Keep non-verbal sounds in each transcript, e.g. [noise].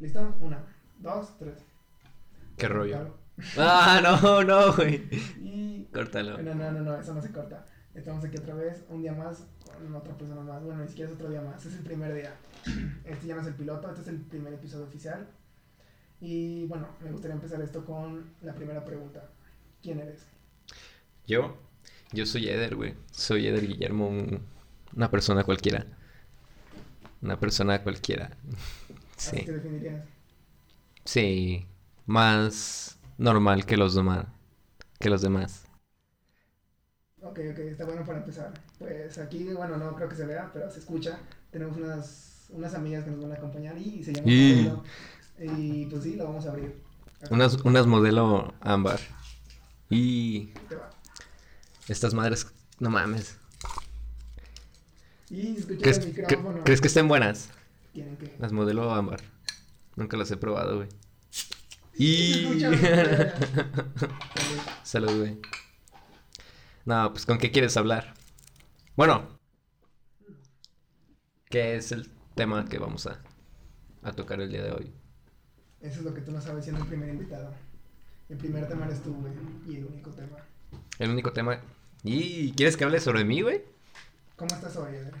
¿Listo? Una, dos, tres. ¿Qué rollo? Ah, no, no, güey. Y... Córtalo. No, no, no, no, eso no se corta. Estamos aquí otra vez, un día más, con otra persona más. Bueno, ni siquiera es otro día más, es el primer día. Este ya no es el piloto, este es el primer episodio oficial. Y bueno, me gustaría empezar esto con la primera pregunta. ¿Quién eres? Yo, yo soy Eder, güey. Soy Eder Guillermo, una persona cualquiera. Una persona cualquiera. Sí. ¿Así te definirías? Sí, más normal que los demás. Que los demás. Ok, ok, está bueno para empezar. Pues aquí, bueno, no creo que se vea, pero se escucha. Tenemos unas, unas amigas que nos van a acompañar y, se llama y... y pues sí, lo vamos a abrir. Unas, unas modelo ámbar. Y... Estas madres, no mames. Y escucha el micrófono. ¿Crees que estén buenas? Las modelo ámbar. Nunca las he probado, güey. Y... [laughs] Salud, güey. No, pues ¿con qué quieres hablar? Bueno. ¿Qué es el tema que vamos a, a tocar el día de hoy? Eso es lo que tú no sabes siendo el primer invitado. El primer tema eres tú, güey. Y el único tema. El único tema. ¿Y quieres que hable sobre mí, güey? ¿Cómo estás hoy, Eder?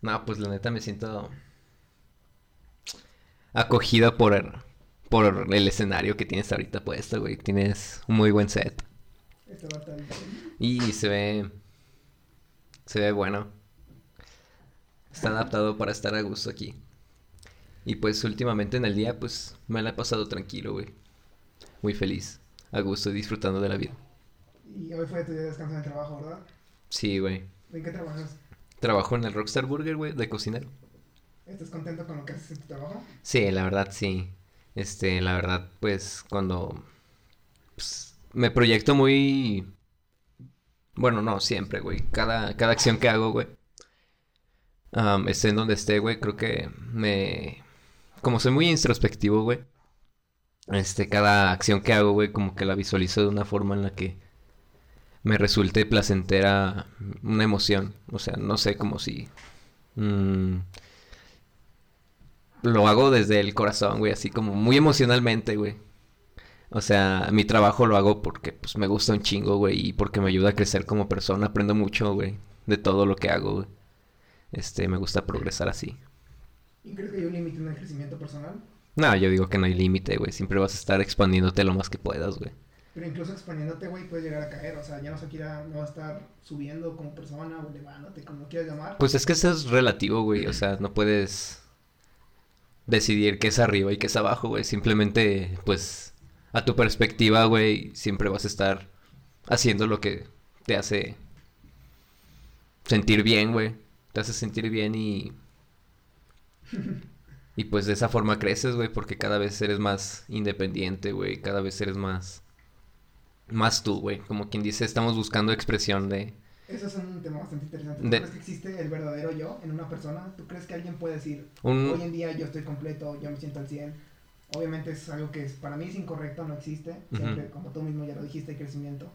No, pues la neta me siento acogido por, por el escenario que tienes ahorita puesto, güey. Tienes un muy buen set. Y se ve. Se ve bueno. Está adaptado para estar a gusto aquí. Y pues últimamente en el día, pues me la he pasado tranquilo, güey. Muy feliz, a gusto, disfrutando de la vida. Y hoy fue tu día de descanso en el trabajo, ¿verdad? Sí, güey. ¿En qué trabajas? Trabajo en el Rockstar Burger, güey, de cocinero. ¿Estás contento con lo que haces en tu trabajo? Sí, la verdad, sí. Este, la verdad, pues, cuando pues, me proyecto muy... Bueno, no, siempre, güey. Cada, cada acción que hago, güey. esté en donde esté, güey, creo que me... Como soy muy introspectivo, güey. Este, cada acción que hago, güey, como que la visualizo de una forma en la que me resulte placentera una emoción. O sea, no sé, como si... Mm, lo hago desde el corazón, güey, así como muy emocionalmente, güey. O sea, mi trabajo lo hago porque pues me gusta un chingo, güey, y porque me ayuda a crecer como persona, aprendo mucho, güey, de todo lo que hago, güey. Este, me gusta progresar así. ¿Y crees que hay un límite en el crecimiento personal? No, yo digo que no hay límite, güey, siempre vas a estar expandiéndote lo más que puedas, güey. Pero incluso expandiéndote, güey, puedes llegar a caer, o sea, ya no se quiera, no va a estar subiendo como persona o elevándote, como quieras llamar. Pues es que eso es relativo, güey, o sea, no puedes decidir qué es arriba y qué es abajo, güey. Simplemente, pues, a tu perspectiva, güey, siempre vas a estar haciendo lo que te hace sentir bien, güey. Te hace sentir bien y... Y pues de esa forma creces, güey, porque cada vez eres más independiente, güey. Cada vez eres más... Más tú, güey. Como quien dice, estamos buscando expresión de eso es un tema bastante interesante. ¿Tú crees que existe el verdadero yo en una persona? ¿Tú crees que alguien puede decir, hoy en día yo estoy completo, yo me siento al 100? Obviamente es algo que es, para mí es incorrecto, no existe. Siempre, como tú mismo ya lo dijiste, hay crecimiento.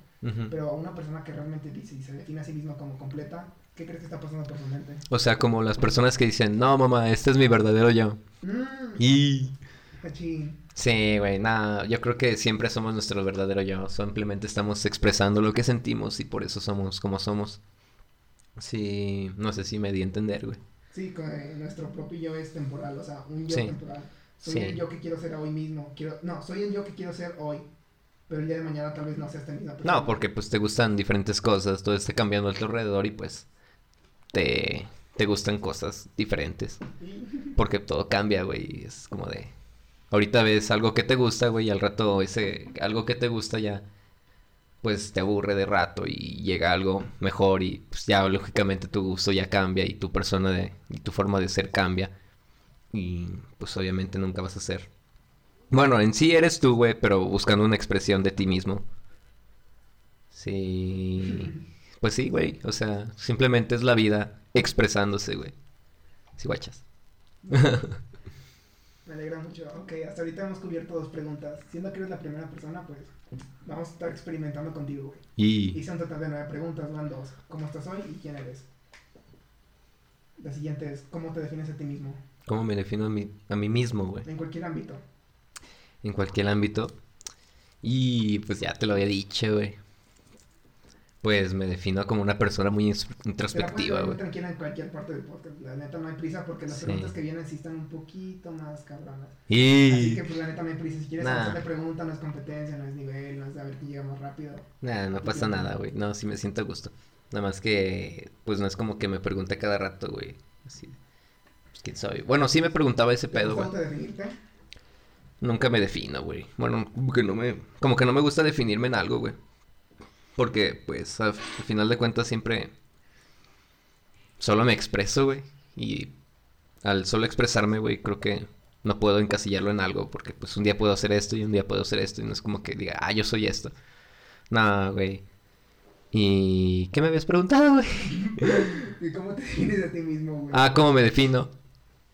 Pero a una persona que realmente dice y se define a sí misma como completa, ¿qué crees que está pasando por su mente? O sea, como las personas que dicen, no, mamá, este es mi verdadero yo. Mm. Y... Sí, güey, nada, yo creo que siempre somos nuestro verdadero yo, simplemente estamos expresando lo que sentimos y por eso somos como somos. Sí, no sé si me di a entender, güey. Sí, eh, nuestro propio yo es temporal, o sea, un yo temporal. Soy el yo que quiero ser hoy mismo, quiero, no, soy el yo que quiero ser hoy, pero el día de mañana tal vez no sea esta misma persona. No, porque pues te gustan diferentes cosas, todo está cambiando a tu alrededor y pues te, te gustan cosas diferentes. Porque todo cambia, güey, es como de ahorita ves algo que te gusta, güey, y al rato ese algo que te gusta ya pues te aburre de rato y llega algo mejor y pues ya lógicamente tu gusto ya cambia y tu persona de, y tu forma de ser cambia y pues obviamente nunca vas a ser bueno, en sí eres tú, güey, pero buscando una expresión de ti mismo. Sí. Pues sí, güey. O sea, simplemente es la vida expresándose, güey. Sí, guachas. [laughs] Me alegra mucho. Ok, hasta ahorita hemos cubierto dos preguntas. Siendo que eres la primera persona, pues vamos a estar experimentando contigo, güey. Y... y son total de nueve preguntas, van dos. ¿Cómo estás hoy y quién eres? La siguiente es, ¿cómo te defines a ti mismo? ¿Cómo me defino a mí, a mí mismo, güey? En cualquier ámbito. En cualquier ámbito. Y pues ya te lo había dicho, güey. Pues me defino como una persona muy introspectiva, güey. tranquila en cualquier parte del podcast. La neta no hay prisa porque las preguntas que vienen sí están un poquito más cabronas. Y... Así que pues la neta no hay prisa. Si quieres nah. hacerle pregunta, no es competencia, no es nivel, no es a ver quién llega más rápido. Nah, no pasa nada, güey. No, sí me siento a gusto. Nada más que, pues no es como que me pregunte cada rato, güey. Así. Pues quién sabe. Bueno, sí me preguntaba ese pedo, güey. definirte? Nunca me defino, güey. Bueno, como que no me, como que no me gusta definirme en algo, güey. Porque, pues, al final de cuentas siempre solo me expreso, güey. Y al solo expresarme, güey, creo que no puedo encasillarlo en algo. Porque, pues, un día puedo hacer esto y un día puedo hacer esto. Y no es como que diga, ah, yo soy esto. Nada, güey. ¿Y qué me habías preguntado, güey? [laughs] ¿Y cómo te defines a ti mismo, güey? Ah, ¿cómo me defino?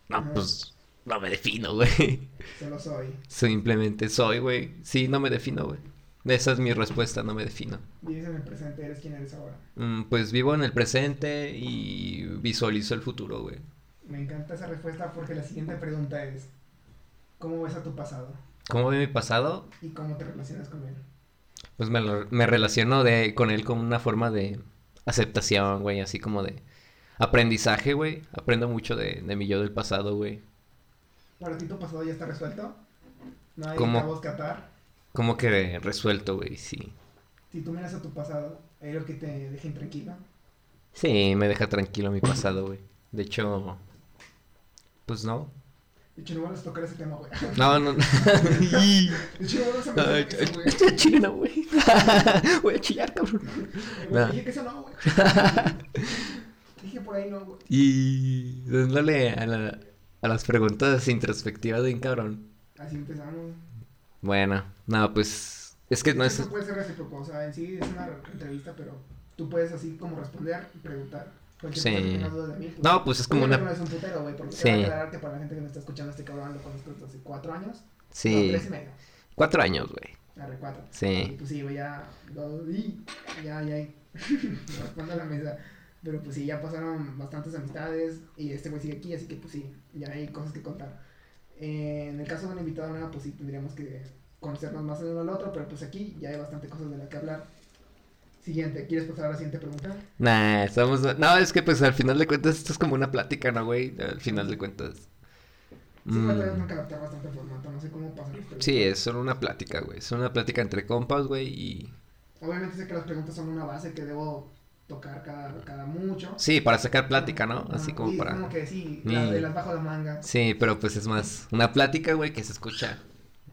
No, pues, no me defino, güey. Solo soy. Simplemente soy, güey. Sí, no me defino, güey. Esa es mi respuesta, no me defino. ¿Vives en el presente? ¿Eres quien eres ahora? Mm, pues vivo en el presente y visualizo el futuro, güey. Me encanta esa respuesta porque la siguiente pregunta es, ¿cómo ves a tu pasado? ¿Cómo ve mi pasado? ¿Y cómo te relacionas con él? Pues me, me relaciono de, con él como una forma de aceptación, güey, así como de aprendizaje, güey. Aprendo mucho de, de mi yo del pasado, güey. ¿Para ti tu pasado ya está resuelto? ¿No hay ¿Cómo? que atar? Como que resuelto, güey, sí. Si tú miras a tu pasado, ¿hay algo que te deje intranquilo? Sí, me deja tranquilo mi pasado, güey. De hecho, pues no. De hecho, no vamos a tocar ese tema, güey. No, no, no. [laughs] de hecho, no vamos a eso, güey. Estoy güey. [laughs] Voy a chillar, cabrón. Dije que eso no, güey. [laughs] dije por ahí no, güey. Y dándole a, la, a las preguntas introspectivas de un cabrón. Así empezamos. Bueno, no, pues es que no es... puede ser recíproco, o sea, en sí es una entrevista, pero tú puedes así como responder y preguntar. Sí. De mí, pues, no, pues es como una... No es un putero, güey, porque sí. aclarar que para la gente que me está escuchando este cabrón lo conozco desde hace cuatro años. Sí. No, tres y medio. Cuatro años, güey. Arre, cuatro. Sí. Y pues sí, güey, ya... Ya, ya... [laughs] Respondo a la mesa. Pero pues sí, ya pasaron bastantes amistades y este güey sigue aquí, así que pues sí, ya hay cosas que contar. Eh, en el caso de un invitado nuevo, pues sí tendríamos que conocernos más el uno al otro, pero pues aquí ya hay bastante cosas de las que hablar. Siguiente, ¿quieres pasar a la siguiente pregunta? Nah, estamos... No, es que pues al final de cuentas esto es como una plática, ¿no, güey? Al final de cuentas... Sí, mm. adaptar bastante formato, no sé cómo pasa. Sí, es solo una plática, güey. Es una plática entre compas, güey, y... Obviamente sé que las preguntas son una base que debo tocar cada, cada mucho. Sí, para sacar plática, ¿no? Así como para... como que sí, las bajo la manga. Sí, pero pues es más una plática, güey, que se escucha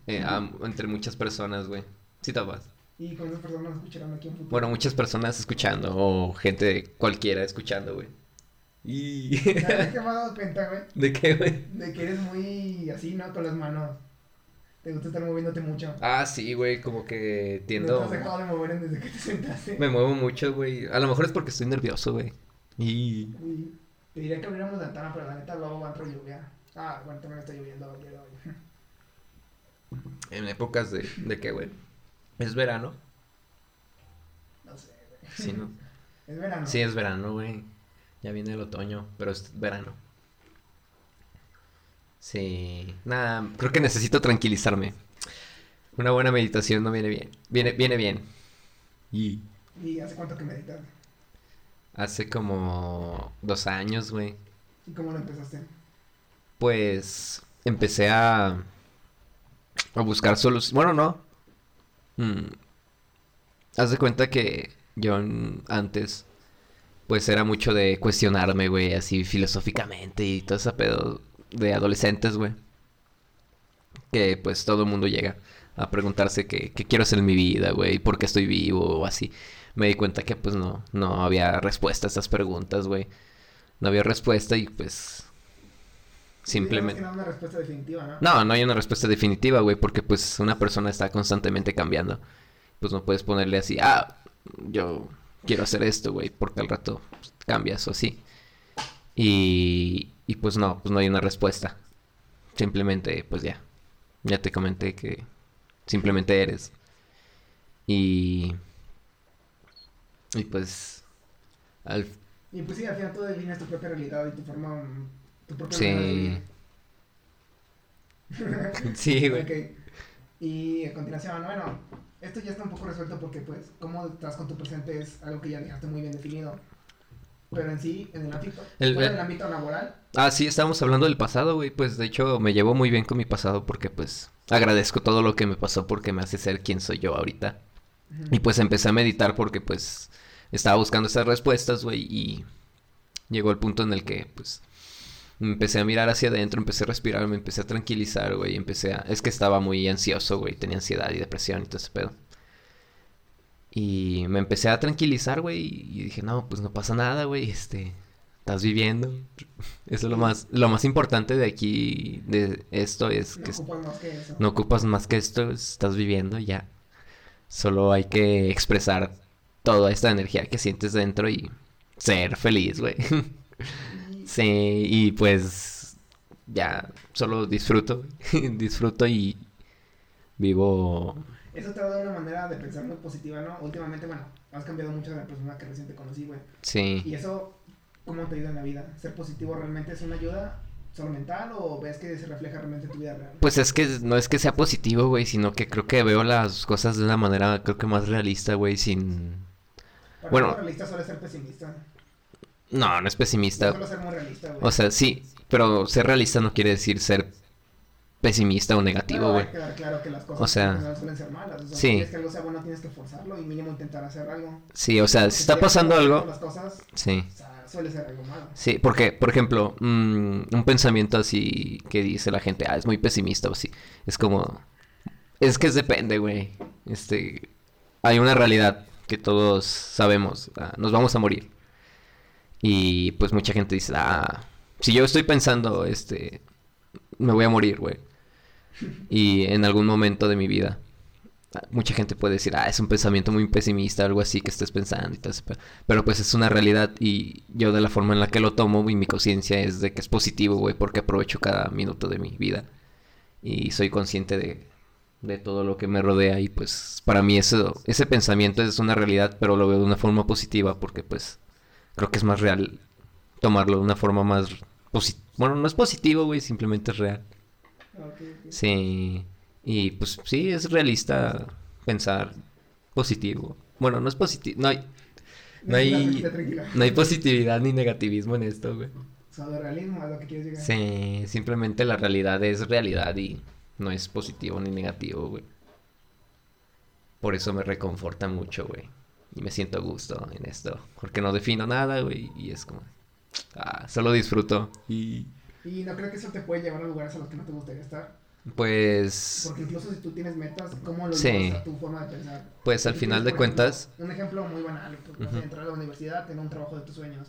eh, entre muchas personas, güey. Sí, topas. ¿Y cuántas personas escucharán aquí en futuro? Bueno, muchas personas escuchando, o gente cualquiera escuchando, güey. Y... ¿Sabes [laughs] qué me he dado cuenta, güey? ¿De qué, güey? De que eres muy así, ¿no? Con las manos. Te gusta estar moviéndote mucho. Ah, sí, güey, como que tiendo... No te has dejado de mover desde que te sentaste. Me muevo mucho, güey. A lo mejor es porque estoy nervioso, güey. Y... Te diría que abriéramos la ventana, pero la neta luego va a entrar lluvia. Ah, bueno, también está lloviendo hoy. En épocas de... ¿De qué, güey? ¿Es verano? No sé, güey. Sí, ¿no? [laughs] es verano. Sí, es verano, güey. Ya viene el otoño, pero es verano. Sí, nada, creo que necesito tranquilizarme. Una buena meditación no viene bien. Viene, viene bien. Y... ¿Y hace cuánto que meditas? Hace como dos años, güey. ¿Y cómo lo empezaste? Pues empecé a, a buscar soluciones. Bueno, no. Mm. Haz de cuenta que yo antes, pues era mucho de cuestionarme, güey, así filosóficamente y todo ese pedo de adolescentes, güey. Que pues todo el mundo llega a preguntarse qué, quiero hacer en mi vida, güey, por qué estoy vivo o así. Me di cuenta que pues no, no había respuesta a esas preguntas, güey. No había respuesta y pues simplemente... No, una respuesta definitiva, ¿no? no, no hay una respuesta definitiva, güey, porque pues una persona está constantemente cambiando. Pues no puedes ponerle así, ah, yo quiero hacer esto, güey, porque al rato cambias o así. Y, y pues no, pues no hay una respuesta. Simplemente, pues ya. Ya te comenté que simplemente eres. Y. Y pues. Al... Y pues sí, al final tú defines tu propia realidad y tu forma. Tu propia sí. [laughs] sí, güey. Y a continuación, bueno, esto ya está un poco resuelto porque, pues, cómo estás con tu presente es algo que ya dejaste muy bien definido. Pero en sí, en el ámbito, en el ámbito laboral. Ah, sí, estábamos hablando del pasado, güey. Pues de hecho me llevo muy bien con mi pasado porque pues agradezco todo lo que me pasó porque me hace ser quien soy yo ahorita. Y pues empecé a meditar porque pues estaba buscando esas respuestas, güey, y llegó el punto en el que pues empecé a mirar hacia adentro, empecé a respirar, me empecé a tranquilizar, güey, empecé a... Es que estaba muy ansioso, güey, tenía ansiedad y depresión y todo ese pedo. Y me empecé a tranquilizar, güey, y dije, no, pues no pasa nada, güey, este, estás viviendo. [laughs] Eso es lo más, lo más importante de aquí, de esto, es que, no ocupas más que esto, estás viviendo ya. Solo hay que expresar toda esta energía que sientes dentro y ser feliz, güey. [laughs] sí, y pues ya solo disfruto, [laughs] disfruto y vivo. Eso te ha dado una manera de pensar muy positiva, ¿no? Últimamente, bueno, has cambiado mucho de la persona que recién te conocí, güey. Sí. Y eso, ¿cómo te ayuda en la vida? ¿Ser positivo realmente es una ayuda? solo mental o ves que se refleja realmente en tu vida real? Pues es que no es que sea positivo, güey, sino que creo que veo las cosas de una manera, creo que más realista, güey, sin... Para bueno... realista suele ser pesimista. No, no es pesimista. Suele ser muy realista, güey. O sea, sí, pero ser realista no quiere decir ser pesimista o negativo, güey. Claro, claro que las cosas o sea, no suelen ser malas. O sea, sí. Si quieres que algo sea bueno, tienes que forzarlo y mínimo intentar hacer algo. Sí, o sea, si está pasando algo... Las cosas, sí. O sea, suele ser algo malo. Sí, porque, por ejemplo, mm, un pensamiento así que dice la gente, ah, es muy pesimista o así. Es como. Es que depende, güey. Este. Hay una realidad que todos sabemos. Ah, nos vamos a morir. Y pues mucha gente dice, ah, si yo estoy pensando, este. Me voy a morir, güey. Y en algún momento de mi vida mucha gente puede decir, ah, es un pensamiento muy pesimista, algo así que estés pensando y tal, pero pues es una realidad y yo de la forma en la que lo tomo y mi conciencia es de que es positivo, güey, porque aprovecho cada minuto de mi vida y soy consciente de, de todo lo que me rodea y pues para mí eso, ese pensamiento es una realidad, pero lo veo de una forma positiva porque pues creo que es más real tomarlo de una forma más. Bueno, no es positivo, güey, simplemente es real. Sí. Y pues sí, es realista pensar positivo. Bueno, no es positivo, no hay... No hay, no hay positividad ni negativismo en esto, güey. Solo realismo a lo que quieres llegar. Sí, simplemente la realidad es realidad y no es positivo ni negativo, güey. Por eso me reconforta mucho, güey. Y me siento a gusto en esto. Porque no defino nada, güey. Y es como... Ah, solo disfruto. Y... Y no creo que eso te puede llevar a lugares a los que no te gustaría estar. Pues... Porque incluso si tú tienes metas, ¿cómo lo sí. a tu forma de pensar? Pues al final de cuentas... un ejemplo muy banal, entrar a la universidad, tener un trabajo de tus sueños,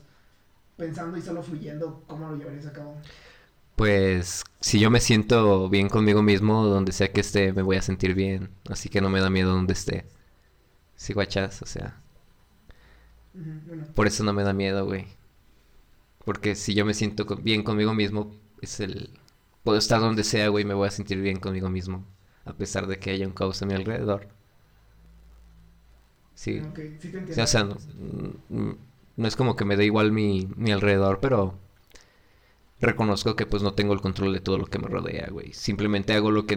pensando y solo fluyendo, ¿cómo lo llevarías a cabo? Pues si yo me siento bien conmigo mismo, donde sea que esté, me voy a sentir bien. Así que no me da miedo donde esté. Si guachas, o sea. Por eso no me da miedo, güey. Porque si yo me siento bien conmigo mismo, es el puedo estar donde sea, güey, me voy a sentir bien conmigo mismo. A pesar de que haya un caos a mi alrededor. Sí. sí te entiendo. o sea, no, es como que me da igual mi, mi alrededor, pero reconozco que pues no tengo el control de todo lo que me rodea, güey. Simplemente hago lo que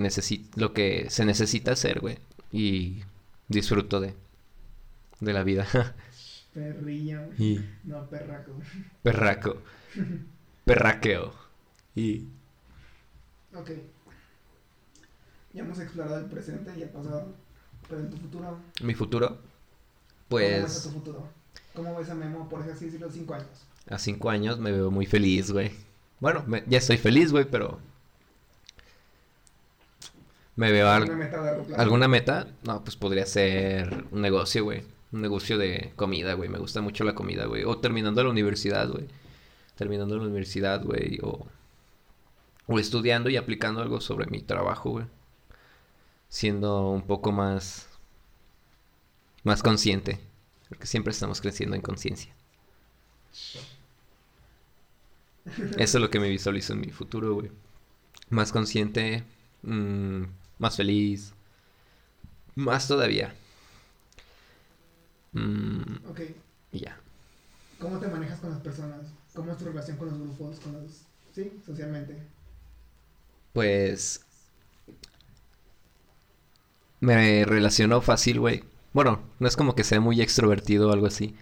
lo que se necesita hacer, güey. Y disfruto de, de la vida. [laughs] Perrilla. No, perraco. Perraco. [laughs] Perraqueo. Y Ok. Ya hemos explorado el presente y el pasado. Pero en tu futuro. ¿Mi futuro? Pues. ¿Cómo ves a tu futuro? ¿Cómo ves a Memo, por así decirlo, a cinco años? A cinco años me veo muy feliz, güey. Bueno, ya estoy feliz, güey, pero. Me veo ¿Alguna meta ¿Alguna meta? No, pues podría ser un negocio, güey. Un negocio de comida, güey. Me gusta mucho la comida, güey. O terminando la universidad, güey. Terminando la universidad, güey. O o estudiando y aplicando algo sobre mi trabajo, güey. Siendo un poco más más consciente, porque siempre estamos creciendo en conciencia. Eso es lo que me visualizo en mi futuro, güey. Más consciente, mm, más feliz, más todavía. Mm, ok. Y ya. ¿Cómo te manejas con las personas? ¿Cómo es tu relación con los grupos? Con los... Sí, socialmente. Pues... Me relaciono fácil, güey. Bueno, no es como que sea muy extrovertido o algo así.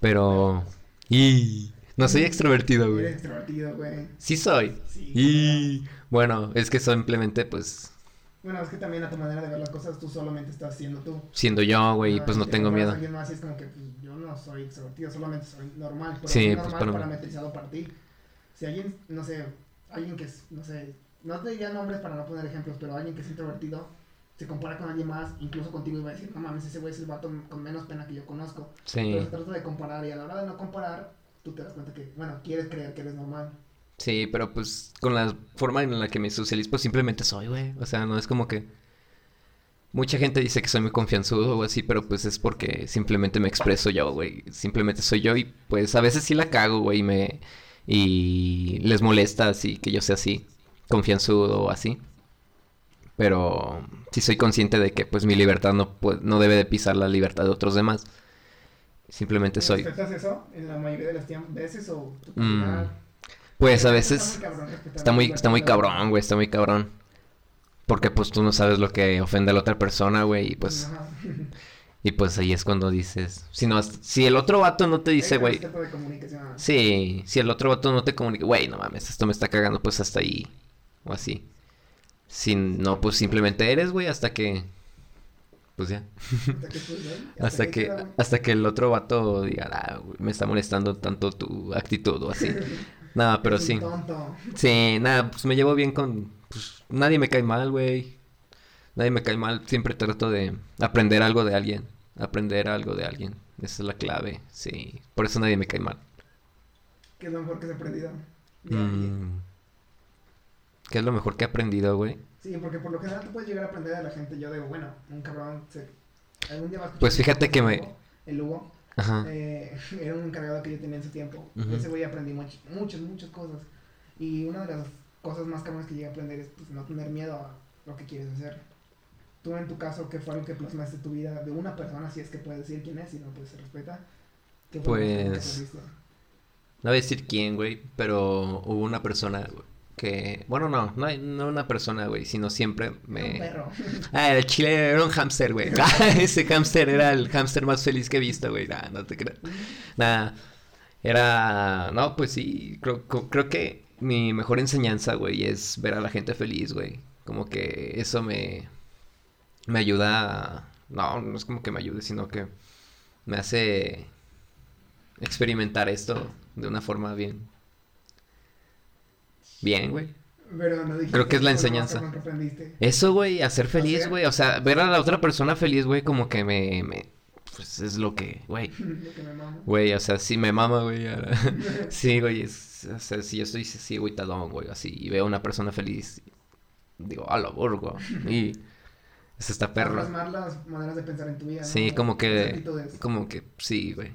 Pero... Y... No soy extrovertido, güey. Extrovertido, güey. Sí soy. Sí, y... Bueno, es que simplemente pues bueno, es que también a tu manera de ver las cosas, tú solamente estás siendo tú. Siendo yo, güey, y pues no tengo miedo. Alguien más es como que pues, yo no soy extrovertido, solamente soy normal. Pero sí, pues normal parametrizado para ti. Si alguien, no sé, alguien que es, no sé, no te diría nombres para no poner ejemplos, pero alguien que es introvertido se compara con alguien más, incluso contigo y va a decir, no mames, ese güey es el vato con menos pena que yo conozco. Sí. Pero se trata de comparar y a la hora de no comparar, tú te das cuenta que, bueno, quieres creer que eres normal. Sí, pero pues con la forma en la que me socializo, pues simplemente soy, güey. O sea, no es como que... Mucha gente dice que soy muy confianzudo o así, pero pues es porque simplemente me expreso yo, güey. Simplemente soy yo y pues a veces sí la cago, güey, y me... Y les molesta así que yo sea así, confianzudo o así. Pero sí soy consciente de que pues mi libertad no, no debe de pisar la libertad de otros demás. Simplemente soy... ¿Respetas eso en la mayoría de las veces o mm, Pues a veces... Está muy, está muy cabrón, güey, está muy cabrón. Porque pues tú no sabes lo que ofende a la otra persona, güey, y pues... Y pues ahí es cuando dices, si no, si el otro vato no te dice, güey. Sí, si el otro vato no te comunica, güey, no mames, esto me está cagando, pues hasta ahí. O así. Si no, pues simplemente eres, güey, hasta que. Pues ya. hasta que, [laughs] hasta que el otro vato diga, ah, me está molestando tanto tu actitud o así. [laughs] nada, pero sí. Sí, nada, pues me llevo bien con. Pues nadie me cae mal, güey. Nadie me cae mal. Siempre trato de aprender algo de alguien. Aprender algo de alguien. Esa es la clave, sí. Por eso nadie me cae mal. ¿Qué es lo mejor que has aprendido? ¿Qué es lo mejor que he aprendido, güey? Sí, porque por lo general tú puedes llegar a aprender de la gente. Yo digo, bueno, un cabrón se... algún día vas a Pues fíjate que me... El Hugo. Eh, [laughs] era un encargado que yo tenía en su tiempo. Ese güey aprendí muchas, muchas, muchas cosas. Y una de las cosas más cabronas que llegué a aprender es pues, no tener miedo a lo que quieres hacer. Tú en tu caso, ¿qué fue algo que plasmaste tu vida de una persona? Si es que puedes decir quién es, si no, pues se respeta. ¿Qué fue pues... No voy a decir quién, güey, pero hubo una persona, que, bueno, no, no, no una persona, güey, sino siempre me... Un perro. [laughs] Ah, el chile era un hámster, güey. Ah, ese hámster era el hámster más feliz que he visto, güey. Nah, no te creas. Nada. Era, no, pues sí, creo, creo que mi mejor enseñanza, güey, es ver a la gente feliz, güey. Como que eso me, me ayuda, no, no es como que me ayude, sino que me hace experimentar esto de una forma bien Bien, güey. Pero no Creo que es la enseñanza. Eso, güey, hacer feliz, güey. O sea, ver a la otra persona feliz, güey, como que me, me... Pues es lo que, güey. [laughs] Güey, o sea, sí me mama, güey. [laughs] [laughs] sí, güey. o sea, si yo estoy así, güey, talón, güey, así, y veo a una persona feliz, digo, a lo burgo. Y es esta perra. Plasmar las maneras de pensar en tu vida. Sí, como que, como que, sí, güey.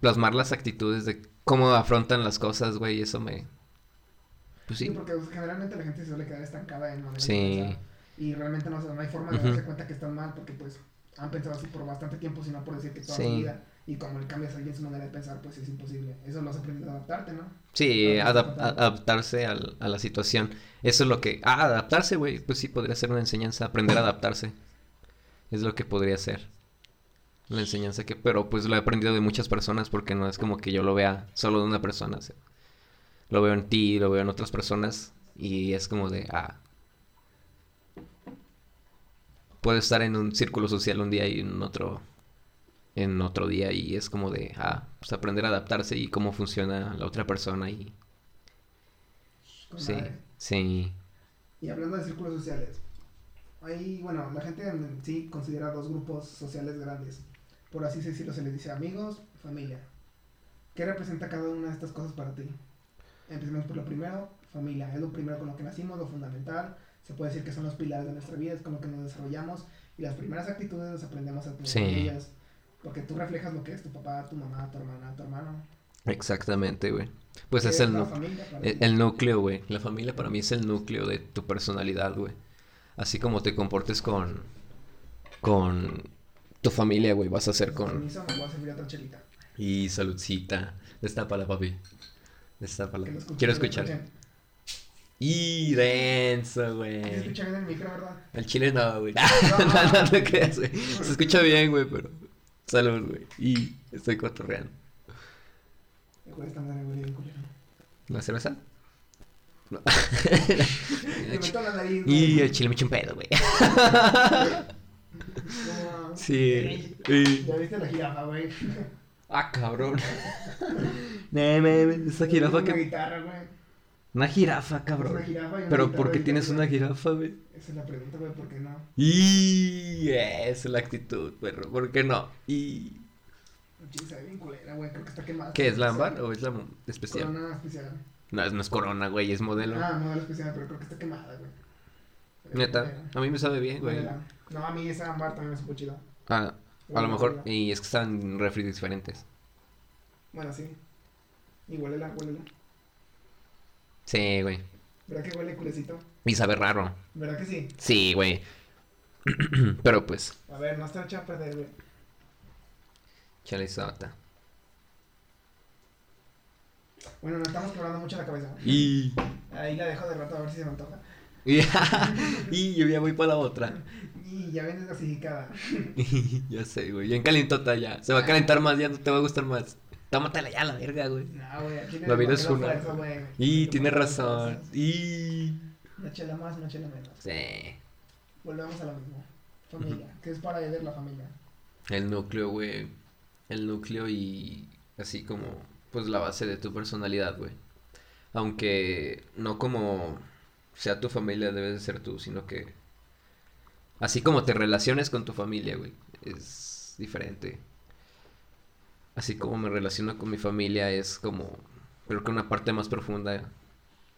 Plasmar las actitudes de cómo afrontan las cosas, güey, eso me, pues sí. porque generalmente la gente se suele quedar estancada en manera sí. y realmente no, no hay forma de darse cuenta que están mal porque pues han pensado así por bastante tiempo, sino por decir que toda su vida. Y como le cambias a alguien su manera de pensar, pues es imposible. Eso lo has aprendido a adaptarte, ¿no? Sí, adaptarse al, a la situación. Eso es lo que... Ah, adaptarse, güey. Pues sí, podría ser una enseñanza. Aprender a adaptarse. Es lo que podría ser. La enseñanza que... Pero pues lo he aprendido de muchas personas porque no es como que yo lo vea solo de una persona. ¿sí? Lo veo en ti, lo veo en otras personas y es como de, ah, puedo estar en un círculo social un día y en otro en otro día y es como de, ah, pues aprender a adaptarse y cómo funciona la otra persona y sí, sí. Y hablando de círculos sociales, ahí, bueno, la gente en sí considera dos grupos sociales grandes. Por así decirlo, se les dice amigos, familia. ¿Qué representa cada una de estas cosas para ti? Empecemos por lo primero, familia. Es lo primero con lo que nacimos, lo fundamental. Se puede decir que son los pilares de nuestra vida, es con lo que nos desarrollamos. Y las primeras actitudes las aprendemos a tener sí. ellas. Porque tú reflejas lo que es tu papá, tu mamá, tu hermana, tu hermano. Exactamente, güey. Pues es, el, el, el, núcleo, güey. La familia para mí es el núcleo de tu personalidad, güey. Así como te comportes con, con tu familia, güey, vas a hacer con... Y saludcita. la papi. Quiero escuchar. Y denso, güey. ¿Se escucha bien el micro, verdad? El chile güey. ¿Se escucha bien el micro, verdad? El chile no, güey. [laughs] No, no, no, no creas, güey. Se escucha bien, güey, pero. Salud, güey. Y estoy cotorreando. ¿La cerveza? No. [laughs] me meto la nariz. Y el chile me echa un pedo, güey. [laughs] Sí. Ya viste la jirafa, güey. Ah, cabrón. [laughs] No, esa jirafa que. Una guitarra, güey. Una jirafa, cabrón. Una jirafa y una Pero ¿por qué tienes una jirafa, güey? Esa es la pregunta, güey, ¿por qué no? Y esa es la actitud, perro. ¿Por qué no? Y. Se ve bien culera, güey. Creo que está quemada. ¿Qué es la ámbar o es la especial? Corona especial. No, no es corona, güey, es modelo. Ah, modelo especial, pero creo que está quemada, güey. Neta, a mí me sabe bien, güey. No, a mí esa ámbar también me supo chida. Ah, a lo mejor. Y es que están en refri diferentes. Bueno, sí. Y huélela, huélela. Sí, güey. ¿Verdad que huele culecito? Y sabe raro. ¿Verdad que sí? Sí, güey. [clears throat] Pero pues. A ver, no está hecha a perder, güey. Chale sota. Bueno, nos estamos quebrando mucho la cabeza. Y. Ahí la dejo de rato a ver si se me antoja. [laughs] y yo ya voy para la otra. [laughs] Y ya vienes gasificada. [laughs] ya sé, güey. Ya en calentota ya. Se va a calentar más, ya no te va a gustar más. Tómatela ya la verga, güey. No, güey, aquí La vida es una. Y tiene razón. Y. Una chela más, una chela menos. Sí. Volvemos a lo mismo. Familia. ¿Qué es para Eder la familia? El núcleo, güey. El núcleo y así como, pues la base de tu personalidad, güey. Aunque no como sea tu familia debe de ser tú, sino que así como te relaciones con tu familia, güey, es diferente. Así como me relaciono con mi familia es como, creo que una parte más profunda,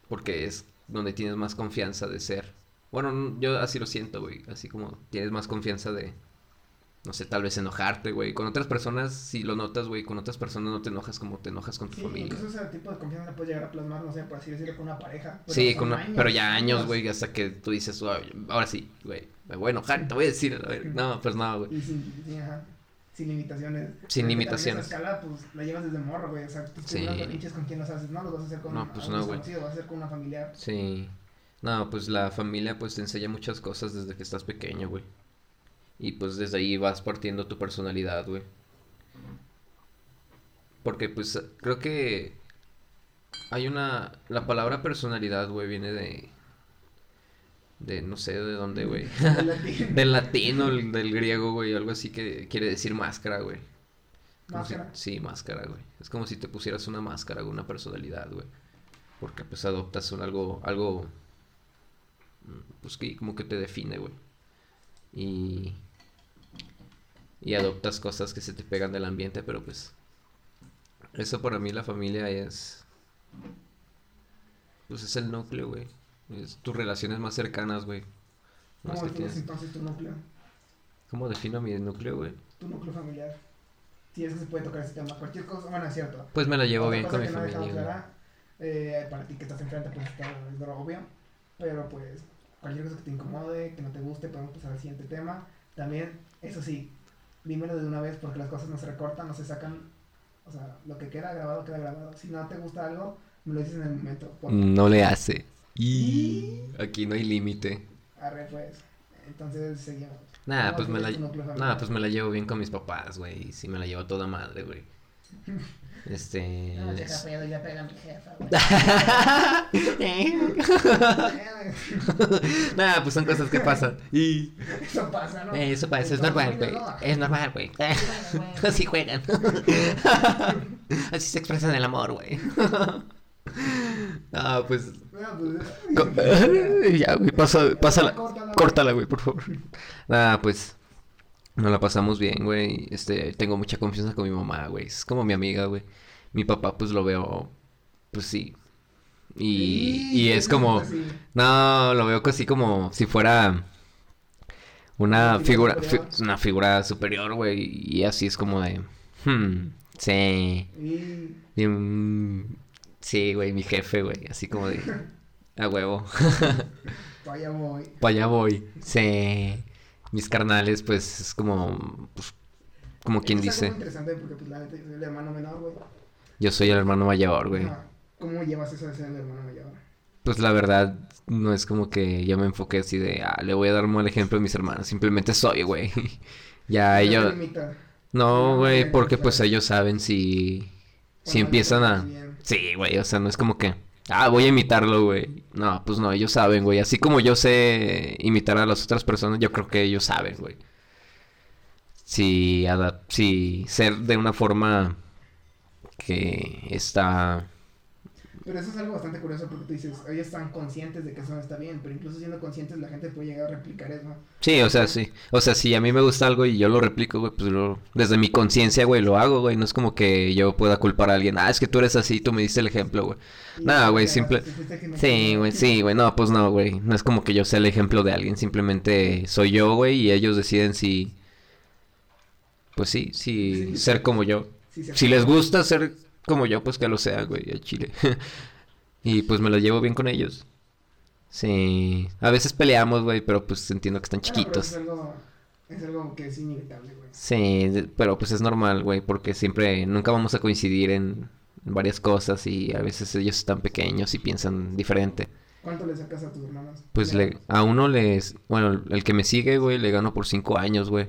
porque es donde tienes más confianza de ser. Bueno, yo así lo siento, güey, así como tienes más confianza de, no sé, tal vez enojarte, güey. Con otras personas, si lo notas, güey, con otras personas no te enojas como te enojas con tu sí, familia. Incluso ese tipo de confianza la puedes llegar a plasmar, no sé, por así decirlo, con una pareja. sí, con una, pero ya años, güey, hasta que tú dices, ahora sí, güey, me voy a enojar, te voy a decir, a ver, no, pues no, güey. Y sin, sin limitaciones. Sin limitaciones. Esa escala, pues, la llevas desde morro, güey, o sea, tus sí. pinches con quién los haces, no los vas a hacer con no, pues no, güey. vas a hacer con una familiar. Sí. No, pues la familia, pues, te enseña muchas cosas desde que estás pequeño, güey. Y pues desde ahí vas partiendo tu personalidad, güey. Porque pues creo que hay una... La palabra personalidad, güey, viene de... De no sé de dónde, güey. [laughs] [laughs] del latín o del griego, güey. Algo así que quiere decir máscara, güey. ¿Máscara? sí, máscara, güey. Es como si te pusieras una máscara, una personalidad, güey. Porque pues adoptas un algo, algo... Pues que como que te define, güey. Y y adoptas cosas que se te pegan del ambiente, pero pues eso para mí la familia es pues es el núcleo, güey. Es tus relaciones más cercanas, güey. ¿Cómo defines entonces tu núcleo? ¿Cómo defino mi núcleo, güey? Tu núcleo familiar. Si es que se puede tocar ese tema. Cualquier cosa, bueno, es cierto. Pues me la llevo bien con mi familia. eh, para ti que estás enfrente, pues está es obvio. Pero pues, cualquier cosa que te incomode, que no te guste, podemos pasar al siguiente tema. También, eso sí, dímelo de una vez porque las cosas no se recortan, no se sacan. O sea, lo que queda grabado, queda grabado. Si no te gusta algo, me lo dices en el momento. No le hace. Y... Aquí no hay límite. Arre, pues. Entonces seguimos. Nada, pues me la... Nada, pues me la llevo bien con mis papás, güey. Sí me la llevo toda madre, güey. [laughs] Este. No, es... ya pega mi jefa, [laughs] Nada, pues son cosas que pasan. Y. Eso pasa, ¿no? Eh, eso pasa, es normal, güey. Es normal, güey. [laughs] Así juegan. [laughs] Así se expresan el amor, güey. Ah, pues. ya, güey, pasa, pásala. Córtala, güey, por favor. Ah, pues. Nos la pasamos bien, güey. Este, tengo mucha confianza con mi mamá, güey. Es como mi amiga, güey. Mi papá, pues lo veo, pues sí. Y, y es como, no, lo veo casi como si fuera una figura, una figura superior, güey. Y así es como de, hmm, sí. Mm, sí, güey, mi jefe, güey. Así como de, [laughs] a huevo. Para allá voy. [laughs] Para allá voy, sí mis carnales, pues es como, pues, como quien dice. Es interesante porque, pues, la neta, yo soy el hermano menor, güey. Yo soy el hermano mayor, güey. ¿Cómo llevas eso de ser el hermano mayor? pues la verdad, no es como que yo me enfoqué así de, ah, le voy a dar un mal ejemplo a mis hermanos. Simplemente soy, güey. [laughs] ya ellos... No, güey, porque pues ellos saben si... Si empiezan a... Sí, güey, o sea, no es como que... Ah, voy a imitarlo, güey. No, pues no, ellos saben, güey. Así como yo sé imitar a las otras personas, yo creo que ellos saben, güey. Si, si ser de una forma que está pero eso es algo bastante curioso porque tú dices, ellos están conscientes de que eso no está bien, pero incluso siendo conscientes la gente puede llegar a replicar eso. Sí, o sea, sí. O sea, si a mí me gusta algo y yo lo replico, güey, pues lo, desde mi conciencia, güey, lo hago, güey. No es como que yo pueda culpar a alguien. Ah, es que tú eres así, tú me diste el ejemplo, güey. Nada, güey, simple. Sí, güey, sí, güey. No, pues no, güey. No es como que yo sea el ejemplo de alguien. Simplemente soy yo, güey, y ellos deciden si... Pues sí, sí, ser como yo. si les gusta ser como yo, pues que lo sea, güey, a Chile. [laughs] y pues me lo llevo bien con ellos. Sí. A veces peleamos, güey, pero pues entiendo que están chiquitos. es, algo, es algo que es inevitable, güey. Sí, pero pues es normal, güey, porque siempre, nunca vamos a coincidir en varias cosas y a veces ellos están pequeños y piensan diferente. ¿Cuánto le sacas a tus hermanos? Pues le, a uno les, bueno, el que me sigue, güey, le gano por cinco años, güey.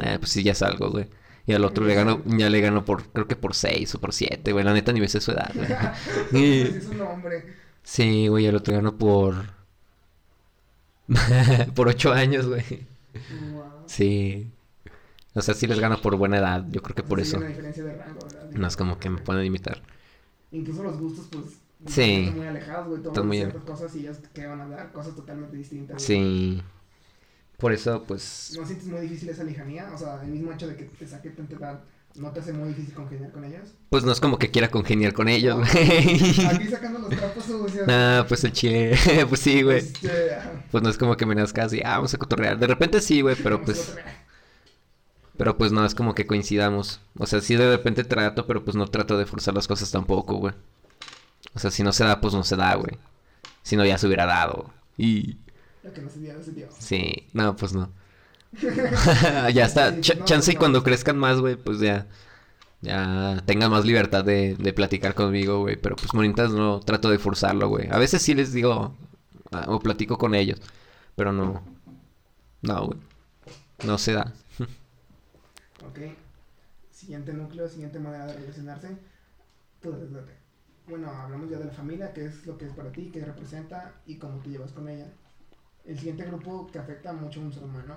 Eh, pues sí, ya salgo, güey. Y al otro le gano, ya le gano por, creo que por 6 o por 7, güey. La neta ni me sé su edad, güey. [laughs] es un hombre. Sí, güey, al otro gano por... [laughs] por 8 años, güey. Sí. O sea, sí les gano por buena edad. Yo creo que por eso. No es como que me pueden imitar. Incluso los gustos, pues... Sí. Están muy alejados, güey. Toman muy... ciertas cosas y ellos que van a dar cosas totalmente distintas. Sí. Por eso, pues... ¿No sientes muy difícil esa lejanía? O sea, el mismo hecho de que te saque tanta edad, ¿no te hace muy difícil congeniar con ellos? Pues no es como que quiera congeniar con ellos, güey. Aquí sacando los trapos sucios. Ah, pues el chile. [laughs] pues sí, güey. Este, pues no es como que me nazca así, ah, vamos a cotorrear. De repente sí, güey, pero pues... Pero pues no es como que coincidamos. O sea, sí de repente trato, pero pues no trato de forzar las cosas tampoco, güey. O sea, si no se da, pues no se da, güey. Si no, ya se hubiera dado. Y... Lo que no se dio, no se dio. Sí, no, pues no. [laughs] ya está. chance y cuando crezcan más, güey, pues ya. Ya tengan más libertad de, de platicar conmigo, güey. Pero pues monitas no trato de forzarlo, güey. A veces sí les digo. Ah, o platico con ellos. Pero no. No, güey. No se da. [laughs] ok. Siguiente núcleo, siguiente manera de relacionarse. Tú, bueno, hablamos ya de la familia, que es lo que es para ti, qué representa y cómo te llevas con ella el siguiente grupo que afecta mucho a un ser humano,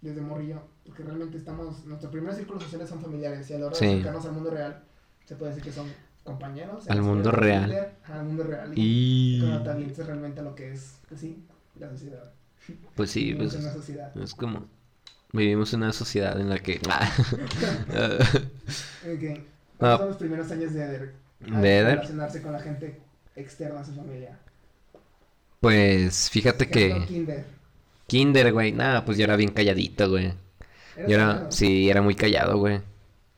desde morrillo, porque realmente estamos, nuestros primeros círculos sociales son familiares y a la hora de acercarnos al mundo real, se puede decir que son compañeros. Al mundo real. al mundo real. Y, cuando también es realmente lo que es, pues sí, la sociedad. Pues sí, pues, una sociedad. es como, vivimos en una sociedad en la que... [laughs] [laughs] okay. ¿Cuáles son los primeros años de Eder? De Eder. Relacionarse con la gente externa a su familia. Pues fíjate que... Kinder. Kinder, güey. Nada, pues yo era bien calladito, güey. Yo era, sí, era muy callado, güey.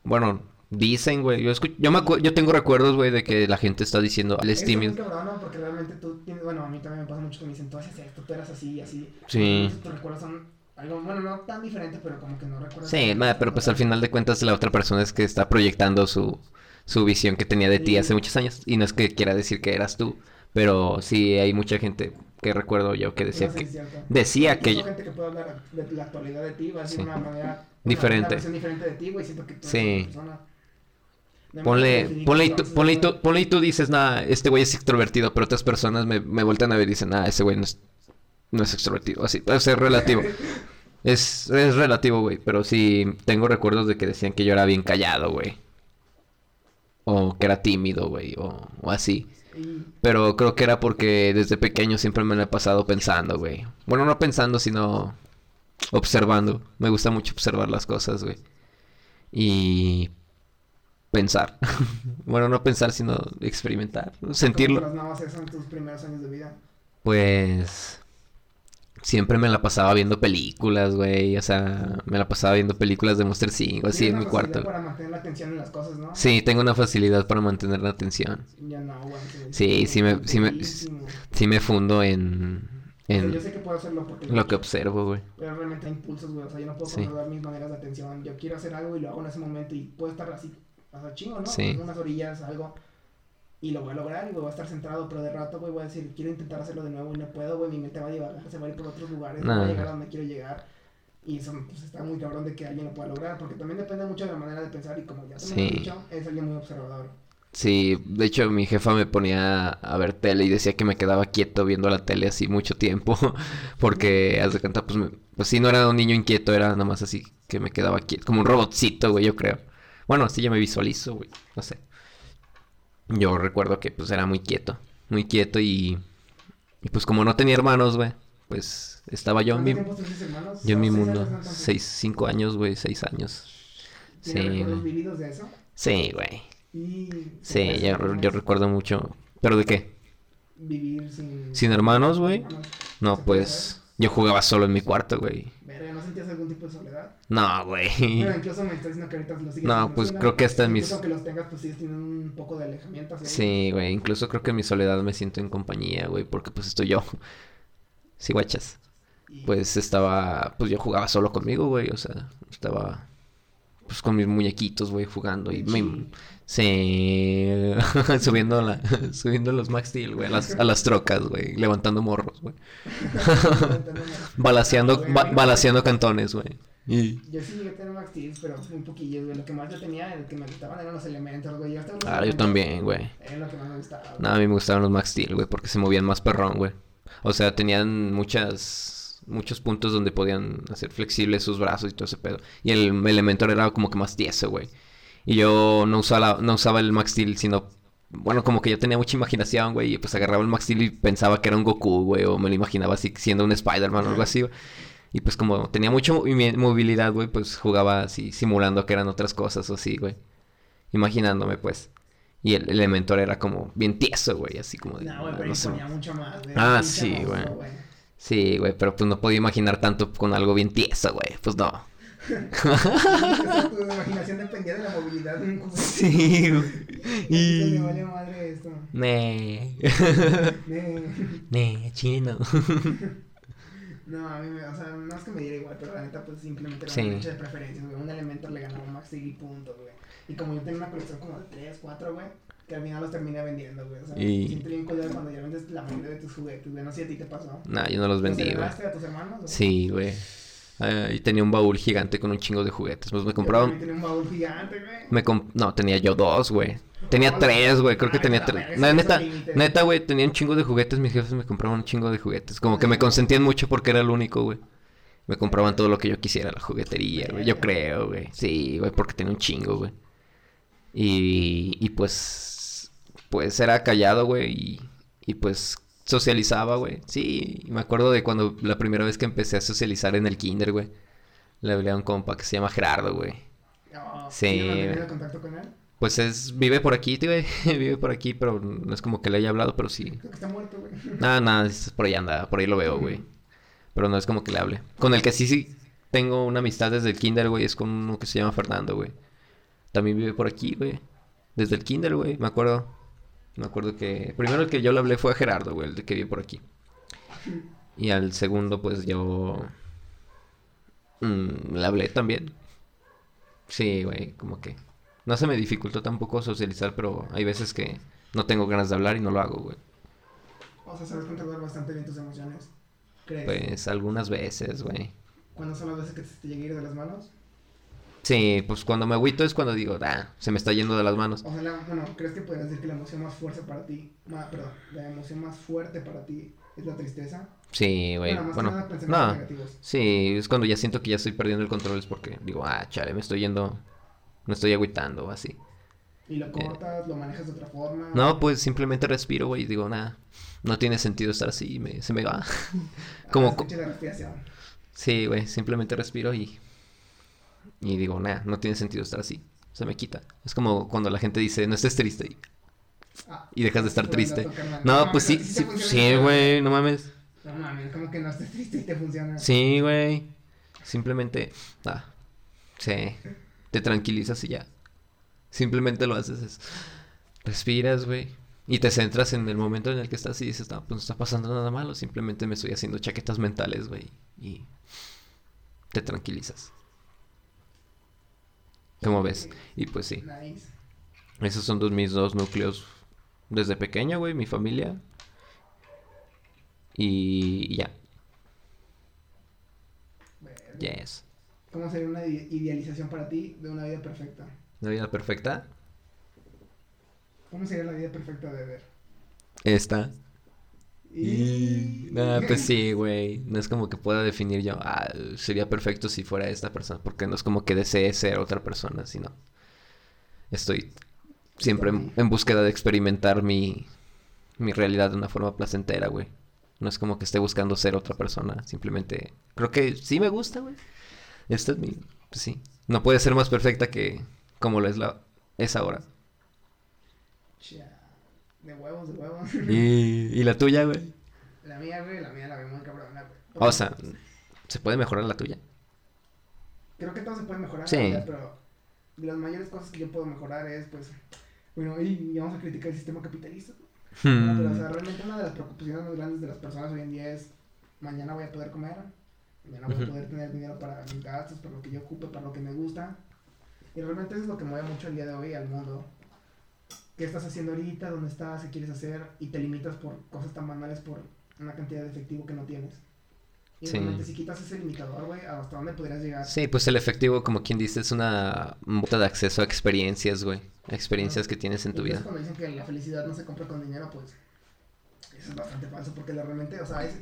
Bueno, dicen, güey. Yo, yo, me yo tengo recuerdos, güey, de que la gente está diciendo, al es tímido. ¿no? Porque realmente tú tienes, bueno, a mí también me pasa mucho que me dicen, tú haces esto, tú eras así, así. Sí. Tus recuerdos son algo, bueno, no tan diferente, pero como que no recuerdas. Sí, nada, pero pues al final de cuentas la otra persona es que está proyectando su, su visión que tenía de ti hace muchos años. Y no es que quiera decir que eras tú. Pero sí hay mucha gente que recuerdo yo que decía que decía que gente que puede hablar de la actualidad de ti va a ser una manera diferente. Una diferente de ti, güey, siento que tú sí. persona Ponle, ponle, y tú, ponle, y tú, ponle y tú dices, nada, este güey es extrovertido, pero otras personas me, me voltean a ver y dicen, nada, ese güey no es, no es extrovertido. Así, puede ser relativo. [laughs] es, es relativo, güey, pero sí tengo recuerdos de que decían que yo era bien callado, güey. O que era tímido, güey, o, o así. Pero creo que era porque desde pequeño siempre me lo he pasado pensando, güey. Bueno, no pensando, sino observando. Me gusta mucho observar las cosas, güey. Y pensar. [laughs] bueno, no pensar, sino experimentar. Sentirlo. eso en tus primeros años de vida? Pues siempre me la pasaba viendo películas, güey. O sea, me la pasaba viendo películas de Monster 5, así en mi cuarto. para mantener la atención en las cosas, ¿no? Sí, tengo una facilidad para mantener la atención. Ya no, güey. Sí, sí, me, sí, me, sí me fundo en... en yo sé que puedo hacerlo porque... Lo que observo, güey. Pero realmente hay impulsos, güey. O sea, yo no puedo controlar mis maneras de atención. Yo quiero hacer algo y lo hago en ese momento y puedo estar así, o sea, chingo, ¿no? Sí. Unas orillas, algo y lo voy a lograr y voy a estar centrado, pero de rato, güey, voy a decir, quiero intentar hacerlo de nuevo y no puedo, güey, mi mente va a llevar, se va a ir por otros lugares, no voy a llegar a donde quiero llegar. Y eso pues, está muy cabrón de que alguien lo pueda lograr, porque también depende mucho de la manera de pensar y como ya te lo he dicho, es alguien muy observador. Sí, de hecho mi jefa me ponía a ver tele y decía que me quedaba quieto viendo la tele así mucho tiempo, [laughs] porque, haz de cuenta, pues, pues sí, no era un niño inquieto, era nada más así que me quedaba quieto, como un robotcito, güey, yo creo. Bueno, así ya me visualizo, güey, no sé. Yo recuerdo que pues era muy quieto, muy quieto y, y pues como no tenía hermanos, güey, pues estaba yo en mi, yo en mi mundo. Seis, cinco años, güey, seis años. Sí, eso? Sí, güey. Sí, yo, yo recuerdo mucho. ¿Pero de qué? Vivir sin... ¿Sin hermanos, güey? No, pues... Yo jugaba solo en mi cuarto, güey. ¿No sentías algún tipo de soledad? No, güey. Pero incluso me estás diciendo que ahorita lo sigues No, pues creo que hasta en mis... Incluso que los tengas, pues sigues teniendo un poco de alejamiento. Sí, güey. Incluso creo que en mi soledad me siento en compañía, güey. Porque pues estoy yo. Sí, guachas. Pues estaba... Pues yo jugaba solo conmigo, güey. O sea, estaba... Pues con mis muñequitos, güey, jugando. Y me... Sí, [laughs] subiendo, la, [laughs] subiendo los Max Steel, güey, a las, a las trocas, güey, levantando morros, güey. [laughs] balaseando, balaseando cantones, güey. Y... Yo sí llegué a tener Max Steel, pero muy poquillos, güey. Lo que más yo tenía, el que me gustaban eran los elementos, güey. Yo ah, yo también, güey. Era lo que más me gustaba. No, a mí me gustaban los Max Steel, güey, porque se movían más perrón, güey. O sea, tenían muchas muchos puntos donde podían hacer flexibles sus brazos y todo ese pedo. Y el Elementor era como que más tieso, güey. Y yo no usaba, no usaba el Max Steel, sino... Bueno, como que yo tenía mucha imaginación, güey. Y pues agarraba el Max Steel y pensaba que era un Goku, güey. O me lo imaginaba así siendo un Spider-Man o algo así, Y pues como tenía mucha movilidad, güey, pues jugaba así, simulando que eran otras cosas o así, güey. Imaginándome, pues. Y el Elementor era como bien tieso, güey, así como de... No, güey, pero no mucho más, güey. Ah, sí, güey. Sí, güey, pero pues no podía imaginar tanto con algo bien tieso, güey. Pues no tu [laughs] imaginación dependía de la movilidad de un Sí, Y... Me vale madre esto. Nee. [laughs] Nee. chino. [laughs] No, a mí me, o sea, no es que me diera igual, pero la neta, pues simplemente era una de preferencias, güey. Un elemento le ganaba un Max y punto, güey. Y como yo tenía una colección como de 3, 4, güey, que al final los terminé vendiendo, güey. O sea, y... siempre bien cuidado cuando ya vendes la mayoría de tus juguetes, güey. No sé si a ti te pasó. Nah, yo no los vendí, güey. a tus hermanos? Sí, güey. Eh, y tenía un baúl gigante con un chingo de juguetes. Pues me compraban. Tenía un baúl gigante, güey. Me No, tenía yo dos, güey. Tenía tres, güey. Creo que tenía tres. neta, neta, güey. Tenía un chingo de juguetes. Mis jefes me compraban un chingo de juguetes. Como que me consentían mucho porque era el único, güey. Me compraban todo lo que yo quisiera, la juguetería, güey. Yo creo, güey. Sí, güey, porque tenía un chingo, güey. Y, y pues. Pues era callado, güey. Y, y pues socializaba, güey. Sí, me acuerdo de cuando la primera vez que empecé a socializar en el kinder, güey. Le hablé a un compa que se llama Gerardo, güey. sí. ¿Tienes contacto con él? Pues es, vive por aquí, güey. [laughs] vive por aquí, pero no es como que le haya hablado, pero sí. Creo que está muerto, güey. [laughs] Nada, nada, por ahí anda, por ahí lo veo, güey. Pero no es como que le hable. Con el que sí, sí tengo una amistad desde el kinder, güey, es con uno que se llama Fernando, güey. También vive por aquí, güey. Desde el kinder, güey, me acuerdo. Me acuerdo que. Primero el que yo le hablé fue a Gerardo, güey, el que vive por aquí. Y al segundo, pues yo. Mm, le hablé también. Sí, güey, como que. No se me dificultó tampoco socializar, pero hay veces que no tengo ganas de hablar y no lo hago, güey. O sea, sabes controlar bastante bien tus emociones. ¿Crees? Pues algunas veces, güey. ¿Cuándo son las veces que te, te llega a ir de las manos? Sí, pues cuando me agüito es cuando digo, ah, se me está yendo de las manos. O sea, la, bueno, ¿crees que puedes decir que la emoción más fuerte para ti, perdón, la emoción más fuerte para ti es la tristeza? Sí, güey. Bueno, no, sí, es cuando ya siento que ya estoy perdiendo el control, es porque digo, ah, chale, me estoy yendo, me estoy agüitando, así. ¿Y lo cortas, lo manejas de otra forma? No, pues simplemente respiro, güey, y digo, nada, no tiene sentido estar así, me, se me va. [laughs] Como... Ah, sí, güey, simplemente respiro y y digo, nada, no tiene sentido estar así. Se me quita. Es como cuando la gente dice, no estés triste. Y, ah, dejas de estar triste. No, pues sí, sí, güey, no mames. No mames, como que no estés triste y te funciona. Sí, güey. Simplemente, ah, sí, te tranquilizas y ya. Simplemente lo haces. Es, respiras, güey. Y te centras en el momento en el que estás y dices, no, pues no está pasando nada malo. Simplemente me estoy haciendo chaquetas mentales, güey. Y te tranquilizas. ¿Cómo ves? Y pues sí. Esos son dos, mis dos núcleos desde pequeño, güey, mi familia. Y ya. Yes. ¿Cómo sería una idealización para ti de una vida perfecta? ¿Una vida perfecta? ¿Cómo sería la vida perfecta de ver? Esta. Y... Ah, pues sí, güey. No es como que pueda definir yo, ah, sería perfecto si fuera esta persona, porque no es como que desee ser otra persona, sino estoy siempre en, búsqueda de experimentar mi, mi realidad de una forma placentera, güey. No es como que esté buscando ser otra persona, simplemente creo que sí me gusta, güey. Esta es mi, pues sí. No puede ser más perfecta que como lo es la es ahora. De huevos, de huevos. ¿Y, la tuya, güey? La mía, güey, la mía la veo muy cabrona, güey. O sea, ¿se puede mejorar la tuya? Creo que todo se puede mejorar, sí. pero de las mayores cosas que yo puedo mejorar es, pues, bueno, y vamos a criticar el sistema capitalista. Hmm. pero, o sea, realmente una de las preocupaciones más grandes de las personas hoy en día es, mañana voy a poder comer, mañana voy a poder tener dinero para mis gastos, para lo que yo ocupe, para lo que me gusta. Y realmente eso es lo que mueve mucho el día de hoy al mundo qué estás haciendo ahorita, dónde estás, qué quieres hacer, y te limitas por cosas tan banales por una cantidad de efectivo que no tienes. Y realmente si quitas ese limitador, güey, ¿hasta dónde podrías llegar? Sí, pues el efectivo, como quien dice, es una bota de acceso a experiencias, güey. Experiencias que tienes en tu vida. cuando dicen que la felicidad no se compra con dinero, pues eso es bastante falso, porque realmente, o sea, es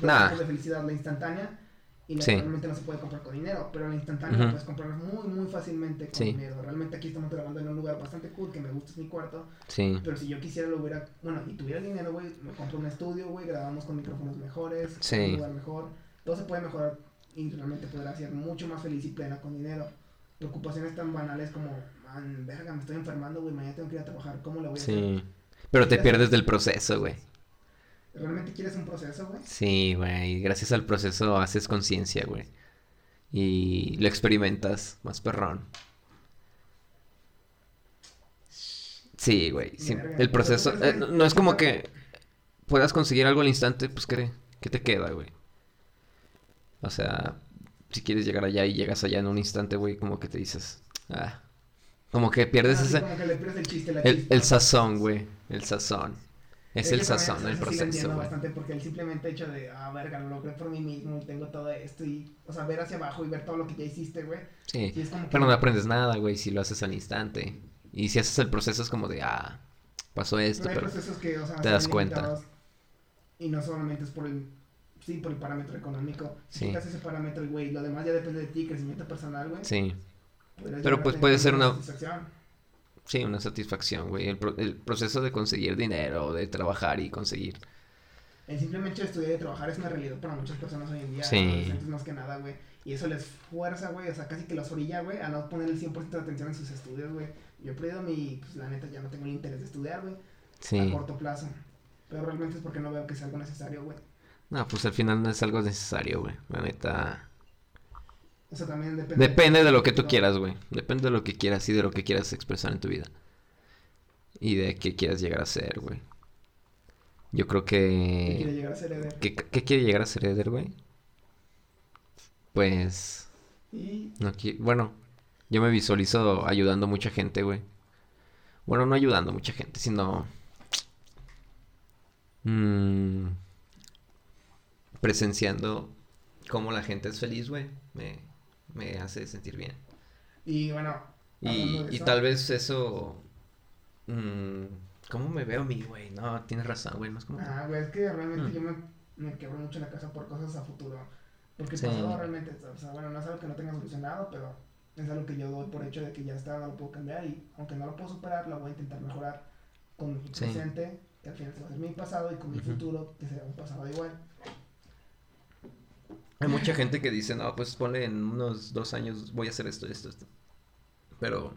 de felicidad, la instantánea y realmente no se puede comprar con dinero, pero la instantáneo uh puedes comprar muy, muy fácilmente con dinero. Realmente aquí estamos grabando en un lugar bastante cool, que me gusta es mi cuarto. Sí. Pero si yo quisiera lo hubiera, bueno, y tuviera dinero, güey, me compro un estudio, güey, grabamos con micrófonos mejores, un lugar mejor. Todo se puede mejorar y realmente podrá ser mucho más feliz y plena con dinero. Preocupaciones tan banales como, man, verga, me estoy enfermando, güey, mañana tengo que ir a trabajar, ¿cómo le voy a hacer? Sí. Pero te pierdes del proceso, güey. ¿Realmente quieres un proceso, güey? Sí, güey. Gracias al proceso haces conciencia, güey. Y lo experimentas más perrón. Sí, güey. el proceso. Eh, no, es como que puedas conseguir algo al instante, pues ¿qué, qué te queda, güey? O sea, si quieres llegar allá y llegas allá en un instante, güey, como que te dices. Ah. Como que pierdes ah, ese. Como que le pierdes el chiste, la el, el sazón, güey. El sazón. Es, el sazón, el proceso, güey. bastante porque el simplemente hecho de, ah, verga, lo logré por mí mismo y tengo todo esto y, o sea, ver hacia abajo y ver todo lo que ya hiciste, güey. Sí, pero no aprendes nada, güey, si lo haces al instante. Y si haces el proceso es como de, ah, pasó esto, pero, que, o sea, te das cuenta. Y no solamente es por el, sí, por el parámetro económico. Si sí. ese parámetro, güey, lo demás ya depende de ti, crecimiento personal, güey. Sí. Pero pues puede ser una... Sí, una satisfacción, güey. El, el, proceso de conseguir dinero, de trabajar y conseguir. El simplemente estudiar y trabajar es una realidad para muchas personas hoy en día. Sí. más que nada, güey. Y eso les fuerza, güey. O sea, casi que los orilla, güey, a no poner el 100% de atención en sus estudios, güey. Yo he perdido mi. Pues la neta, ya no tengo el interés de estudiar, güey. Sí. A corto plazo. Pero realmente es porque no veo que sea algo necesario, güey. No, pues al final no es algo necesario, güey. La neta. Eso también depende. Depende de lo que tú quieras, güey. Depende de lo que quieras y de lo que quieras expresar en tu vida. Y de qué quieras llegar a ser, güey. Yo creo que... ¿Qué quiere llegar a ser Eder? ¿Qué, quiere llegar a ser Eder, güey? Pues... ¿Y? No, bueno, yo me visualizo ayudando a mucha gente, güey. Bueno, no ayudando a mucha gente, sino... Mmm, presenciando cómo la gente es feliz, güey. Me, me hace sentir bien. Y bueno. Y, y tal vez eso. Mmm, ¿Cómo me veo mí, güey? No, tienes razón, güey. Más como... Ah, güey, es que realmente mm. yo me, me quebro mucho la casa por cosas a futuro. Porque el pasado realmente, o sea, bueno, no es algo que no tenga solucionado, pero es algo que yo doy por hecho de que ya está, no lo puedo cambiar y aunque no lo puedo superar, lo voy a intentar mejorar con mi presente, que al final se va a ser mi pasado, y con mi futuro, que será un pasado igual. Hay mucha gente que dice, no, pues ponle en unos dos años voy a hacer esto, esto, esto. Pero,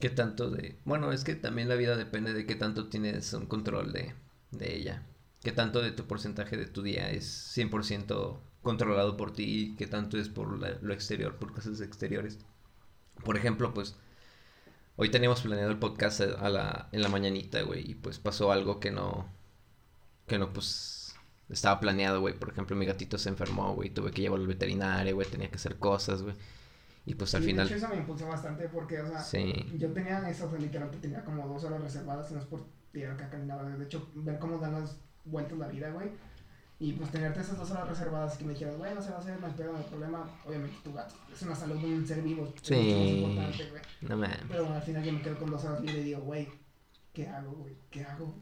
¿qué tanto de...? Bueno, es que también la vida depende de qué tanto tienes un control de, de ella. Qué tanto de tu porcentaje de tu día es 100% controlado por ti qué tanto es por lo exterior, por cosas exteriores. Por ejemplo, pues, hoy teníamos planeado el podcast a la, en la mañanita, güey, y pues pasó algo que no, que no, pues estaba planeado, güey. Por ejemplo, mi gatito se enfermó, güey. Tuve que llevarlo al veterinario, güey. Tenía que hacer cosas, güey. Y pues al final. De hecho, eso me impulsó bastante porque, o sea, yo tenía sea, literalmente tenía como dos horas reservadas, no es por ni nada. De hecho, ver cómo dan las vueltas la vida, güey. Y pues tenerte esas dos horas reservadas que me dijeras, bueno, se va a hacer, no hay problema. Obviamente tu gato es una salud de un ser vivo. Sí. Es mucho más importante, güey. No man. Pero bueno, al final yo me quedo con dos horas libre y digo, güey, ¿qué hago, güey? ¿Qué hago?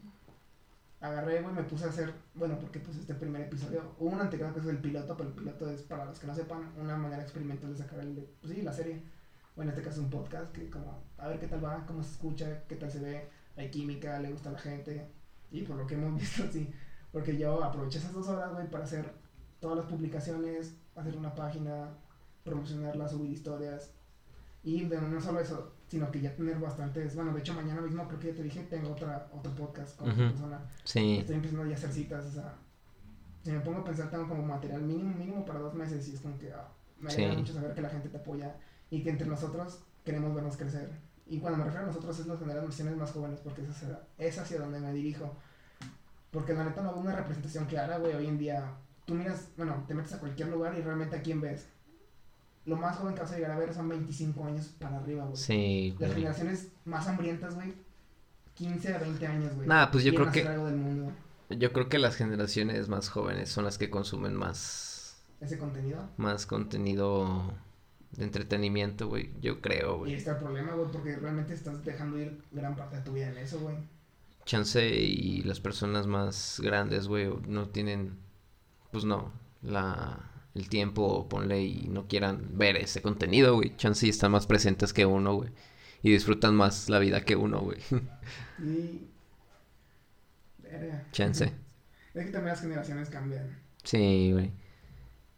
Agarré, güey, me puse a hacer, bueno, porque pues este primer episodio, hubo un anterior que es el piloto, pero el piloto es, para los que no sepan, una manera experimental de sacar el, pues sí, la serie. Bueno, en este caso un podcast, que como, a ver qué tal va, cómo se escucha, qué tal se ve, hay química, le gusta a la gente. Y por lo que hemos [laughs] visto, sí porque yo aproveché esas dos horas, güey, para hacer todas las publicaciones, hacer una página, promocionarla, subir historias. Y de no solo eso, sino que ya tener bastantes. Bueno, de hecho, mañana mismo creo que ya te dije, tengo otra, otro podcast con otra persona. Sí. Estoy empezando ya a hacer citas, o sea. Si me pongo a pensar, tengo como material mínimo, mínimo para dos meses. Y es como que ah, me alegra mucho saber que la gente te apoya y que entre nosotros queremos vernos crecer. Y cuando me refiero a nosotros, es las generaciones más jóvenes, porque es es hacia donde me dirijo. Porque la neta no veo una representación clara, güey. Hoy en día, tú miras, bueno, te metes a cualquier lugar y realmente a quién ves. Lo más joven que vas a llegar a ver son 25 años para arriba, güey. Sí, Las generaciones más hambrientas, güey, 15 a 20 años, güey. Nah, pues yo creo que. Yo creo que las generaciones más jóvenes son las que consumen más. ¿Ese contenido? Más contenido de entretenimiento, güey. Yo creo, güey. Y está el problema, güey, porque realmente estás dejando ir gran parte de tu vida en eso, güey chance y las personas más grandes, güey, no tienen, pues no, la, el tiempo, ponle, y no quieran ver ese contenido, güey. Chance y están más presentes que uno, güey. Y disfrutan más la vida que uno, güey. Y... Chance. Es que también las generaciones cambian. Sí, güey.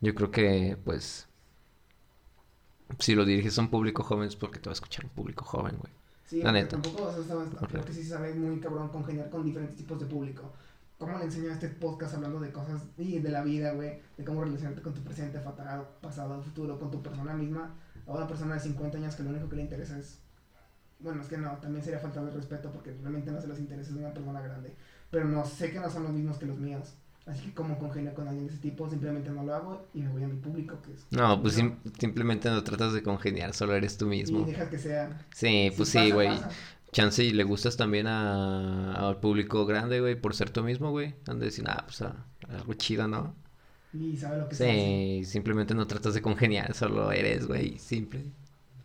Yo creo que, pues, si lo diriges a un público joven es porque te va a escuchar un público joven, güey. Sí, la neta. tampoco, o sea, creo que sí sabe muy cabrón congeniar con diferentes tipos de público. ¿Cómo le enseño este podcast hablando de cosas y de la vida, güey? De cómo relacionarte con tu presente, pasado, futuro, con tu persona misma. A una persona de 50 años que lo único que le interesa es... Bueno, es que no, también sería falta de respeto porque realmente no se los intereses de una persona grande. Pero no, sé que no son los mismos que los míos. Así que como congenio con alguien de ese tipo, simplemente no lo hago y me voy a mi público, que es... No, pues simplemente no tratas de congeniar, solo eres tú mismo. Y dejas que sea... Sí, pues sí, güey. Chance y le gustas también a, al público grande, güey, por ser tú mismo, güey. Han de decir, ah, pues algo chido, ¿no? Y sabe lo que Sí, simplemente no tratas de congeniar, solo eres, güey, simple.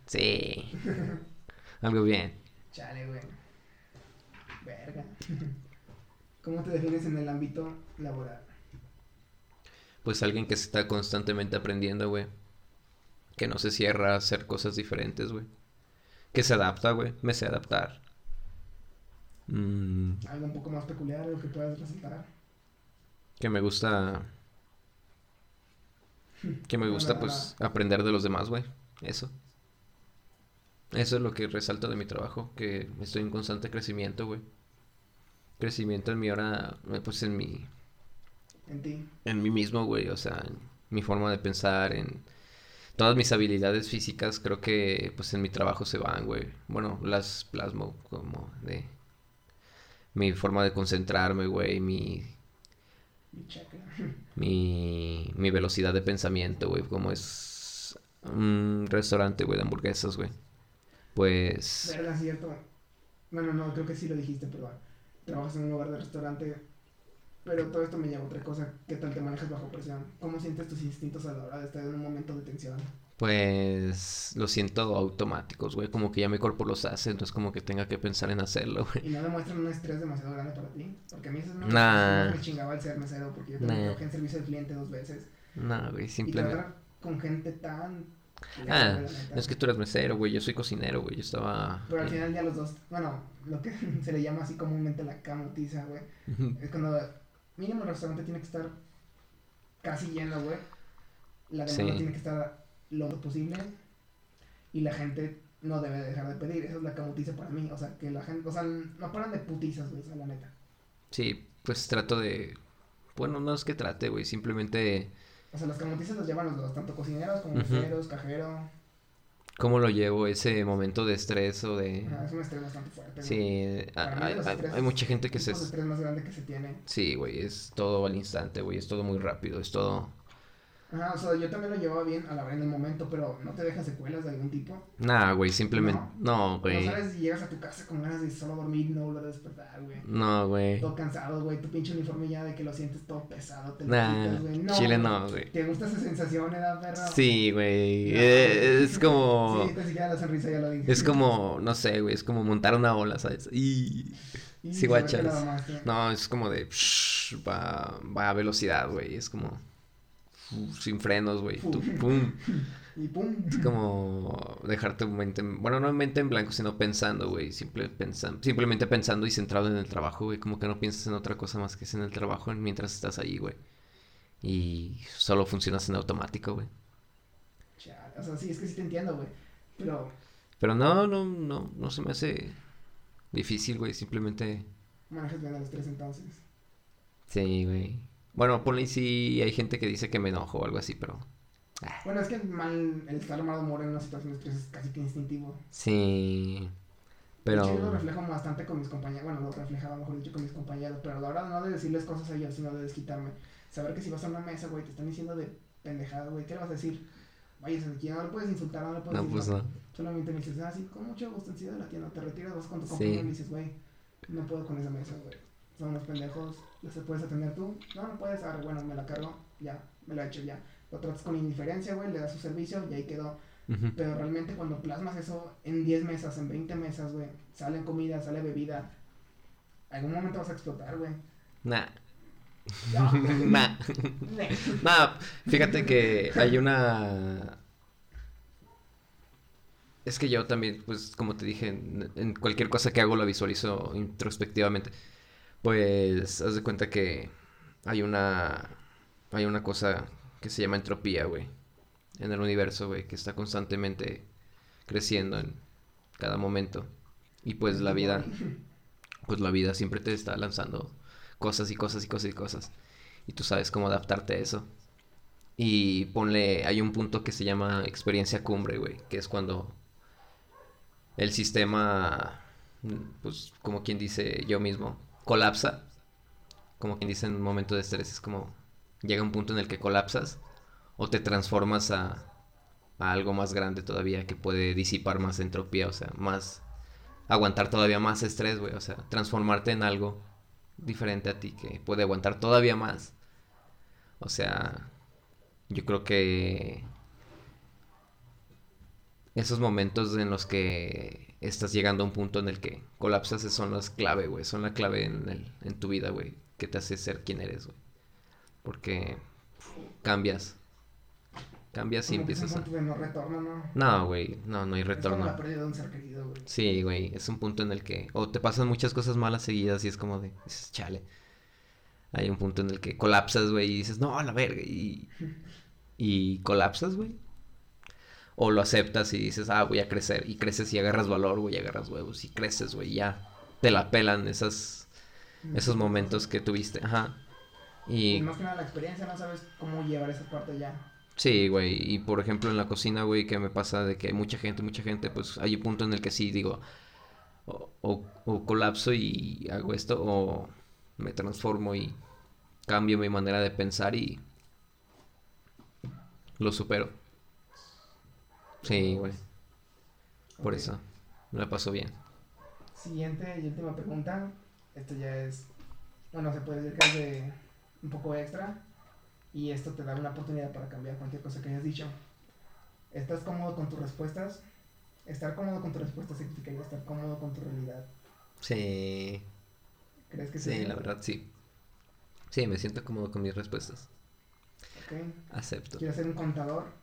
Sí. [laughs] algo bien. Chale, güey. Verga. [laughs] ¿Cómo te defines en el ámbito laboral? Pues alguien que está constantemente aprendiendo, güey. Que no se cierra a hacer cosas diferentes, güey. Que se adapta, güey. Me sé adaptar. Mm. Algo un poco más peculiar, lo que puedas resaltar. Que me gusta. Que me gusta, pues, aprender de los demás, güey. Eso. Eso es lo que resalto de mi trabajo. Que estoy en constante crecimiento, güey crecimiento en mi hora, pues en mi... En ti. En mí mismo, güey, o sea, en mi forma de pensar, en todas mis habilidades físicas, creo que pues en mi trabajo se van, güey. Bueno, las plasmo como de... Mi forma de concentrarme, güey, mi... Mi, [laughs] mi velocidad de pensamiento, güey, como es un restaurante, güey, de hamburguesas, güey. Pues... ¿Verdad, cierto? Bueno, no, creo que sí lo dijiste, pero trabajas en un lugar de restaurante, pero todo esto me lleva a otra cosa, ¿qué tal te manejas bajo presión? ¿Cómo sientes tus instintos a la hora de estar en un momento de tensión? Pues lo siento automáticos, güey, como que ya mi cuerpo los hace, entonces como que tenga que pensar en hacerlo, güey. ¿Y no demuestran un estrés demasiado grande para ti? Porque a mí eso no nah. me chingaba el ser mesero, porque yo también trabajé en servicio al cliente dos veces. No, güey, simplemente... Y con gente tan Ah, no es que tú eres mesero, güey, yo soy cocinero, güey, yo estaba... Pero al final ya los dos, bueno, lo que [laughs] se le llama así comúnmente la camutiza, güey, es cuando mínimo el restaurante tiene que estar casi lleno, güey, la demanda tiene que estar lo más posible y la gente no debe dejar de pedir, esa es la camutiza para mí, o sea, que la gente, o sea, no paran de putizas, güey, esa la neta. Sí, pues trato de, bueno, no es que trate, güey, simplemente o sea, las camotizas las llevan los dos, tanto cocineros como uh cajero. ¿Cómo lo llevo ese momento de estrés o de...? Es un estrés bastante fuerte. Sí, hay, hay, mucha gente que se... Es el estrés más grande que se tiene. Sí, güey, es todo al instante, güey, es todo muy rápido, es todo... Ajá, o sea, yo también lo llevaba bien a la hora en el momento, pero ¿no te deja secuelas de algún tipo? Nah, güey, simplemente. No, güey. No, sabes si llegas a tu casa con ganas de solo dormir y no volver a despertar, güey. No, güey. Todo cansado, güey. Tu pinche uniforme ya de que lo sientes todo pesado, te lo nah, güey. No. Chile no, güey. ¿Te gusta esa sensación, eh, perra? Sí, güey. Eh, es como. Sí, te siquiera la sonrisa ya lo dije. Es como, no sé, güey. Es como montar una ola, ¿sabes? Y. sí, guachas. No, es como de. va, va a velocidad, güey. Es como sin frenos, güey. Pum. Y pum. Es como dejarte mente, bueno, no mente en blanco, sino pensando, güey. Simple, simplemente pensando y centrado en el trabajo, güey. Como que no piensas en otra cosa más que es en el trabajo mientras estás ahí, güey. Y solo funcionas en automático, güey. O sea, sí, es que sí te entiendo, güey. Pero... Pero no, no, no, no se me hace difícil, güey. Simplemente... Manejas bien a los tres entonces. Sí, güey. Bueno, ponle si hay gente que dice que me enojo o algo así, pero. Ah. Bueno, es que mal, el estar mal humor en una situación de es casi que instintivo. Sí. Pero. yo lo reflejo bastante con mis compañeros. Bueno, lo reflejaba mejor dicho con mis compañeros. Pero la verdad no de decirles cosas a ellos, sino de desquitarme. Saber que si vas a una mesa, güey, te están diciendo de pendejada, güey. ¿Qué le vas a decir? Vaya, aquí no le puedes insultar, no le puedes no, Pues no. Solamente me dices, ah, sí, con mucho gusto, en de la tienda. Te retiras, vas con tu compañero y dices, güey, no puedo con esa mesa, güey son unos pendejos, ¿los puedes atender tú? No, no puedes, ah, bueno, me la cargo, ya, me lo he hecho ya. Lo tratas con indiferencia, güey, le das su servicio y ahí quedó. Pero realmente cuando plasmas eso en 10 mesas, en 20 mesas, güey, sale comida, sale bebida, algún momento vas a explotar, güey. Nah. [laughs] nah. [laughs] [laughs] nah. Fíjate que hay una. Es que yo también, pues, como te dije, en cualquier cosa que hago la visualizo introspectivamente pues haz de cuenta que hay una hay una cosa que se llama entropía, güey, en el universo, güey, que está constantemente creciendo en cada momento. Y pues la vida pues la vida siempre te está lanzando cosas y cosas y cosas y cosas. Y tú sabes cómo adaptarte a eso. Y ponle, hay un punto que se llama experiencia cumbre, güey, que es cuando el sistema, pues como quien dice yo mismo, colapsa, como quien dice en un momento de estrés, es como llega un punto en el que colapsas o te transformas a, a algo más grande todavía que puede disipar más entropía, o sea, más aguantar todavía más estrés, güey, o sea, transformarte en algo diferente a ti que puede aguantar todavía más. O sea, yo creo que esos momentos en los que estás llegando a un punto en el que colapsas son las clave, güey. Son la clave en, el, en tu vida, güey. Que te hace ser quien eres, güey. Porque cambias. Cambias y empiezas a... no retorno, ¿no? No, güey. No, no hay retorno. Es la pérdida de un ser querido, güey. Sí, güey. Es un punto en el que... O te pasan muchas cosas malas seguidas y es como de... Dices, chale. Hay un punto en el que colapsas, güey, y dices, no, a la verga. Y, y colapsas, güey o lo aceptas y dices, ah, voy a crecer. Y creces y agarras valor, güey, y agarras huevos. Y creces, güey, ya. Te la pelan esas, esos momentos que tuviste. Ajá. Y... más que nada la experiencia, no sabes cómo llevar esa parte ya. Sí, güey. Y por ejemplo en la cocina, güey, que me pasa de que hay mucha gente, mucha gente, pues hay un punto en el que sí digo, o, o colapso y hago esto, o me transformo y cambio mi manera de pensar y lo supero. Sí, güey. Por eso. Me la paso bien. Siguiente y última pregunta. Esto ya es. Bueno, se puede decir que es de un poco extra. Y esto te da una oportunidad para cambiar cualquier cosa que hayas dicho. ¿Estás cómodo con tus respuestas? Estar cómodo con tus respuestas significaría estar cómodo con tu realidad. Sí. ¿Crees que sí? Sí, la verdad sí. Sí, me siento cómodo con mis respuestas. Ok. Acepto. ¿Quieres ser un contador?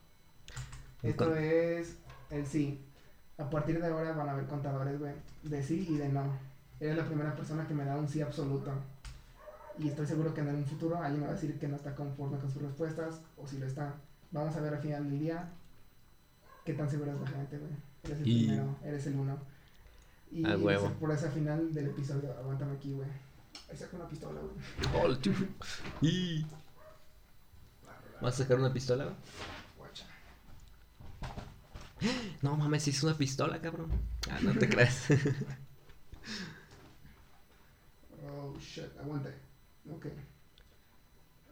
Esto es el sí. A partir de ahora van a haber contadores, güey, de sí y de no. Eres la primera persona que me da un sí absoluto. Y estoy seguro que en un futuro alguien me va a decir que no está conforme con sus respuestas o si lo está. Vamos a ver al final del día qué tan seguro es la gente, güey. Eres el primero, eres el uno. Y por esa final del episodio, aguántame aquí, güey. Ahí saco una pistola, güey. y... ¿Vas a sacar una pistola, güey? No mames, es una pistola, cabrón. Ah, no te crees. [laughs] oh shit, aguante. Ok.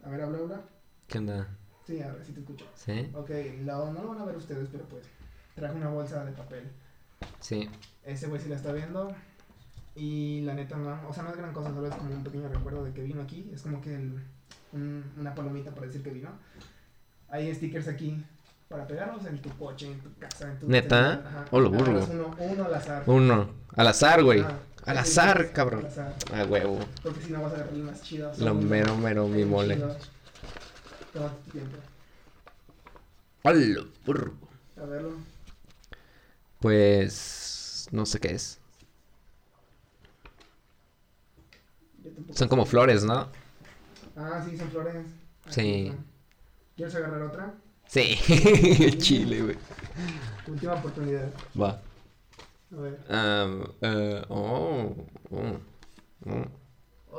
A ver, habla, habla. ¿Qué onda? Sí, ahora sí te escucho. Sí. Ok, no lo van a ver ustedes, pero pues traje una bolsa de papel. Sí. Ese güey sí la está viendo. Y la neta, no, o sea, no es gran cosa, solo es como un pequeño recuerdo de que vino aquí. Es como que el, una palomita para decir que vino. Hay stickers aquí para pegarlos en tu coche, en tu casa, en tu... ¿Neta? O lo burro. Uno, uno al azar. Uno. Al azar, güey. al azar, cabrón. Al azar. A huevo. Porque si no vas a agarrar más chidas. Lo mero, mero, mi mole. Toma tu tiempo. Hola, burro. A verlo. Pues... No sé qué es. Son como flores, ¿no? Ah, sí, son flores. sí. ¿Quieres agarrar otra? Sí, [laughs] Chile, güey. Última oportunidad. Va. A ver. Um, uh, oh, oh, oh.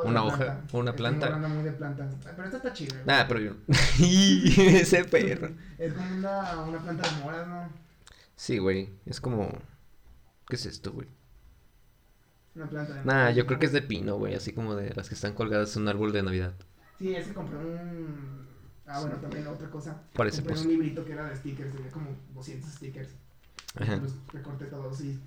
Una hoja, una planta. muy de plantas. Pero esta está chida. Nah, pero yo. [laughs] Ese perro. [laughs] Es como una, una planta de moras, ¿no? Sí, güey. Es como. ¿Qué es esto, güey? Una planta de Nah, yo creo que es de pino, güey. Así como de las que están colgadas en un árbol de Navidad. Sí, ese compré un Ah, bueno, también otra cosa. Parece Compré un librito que era de stickers, tenía como 200 stickers. Ajá. Los recorté todos y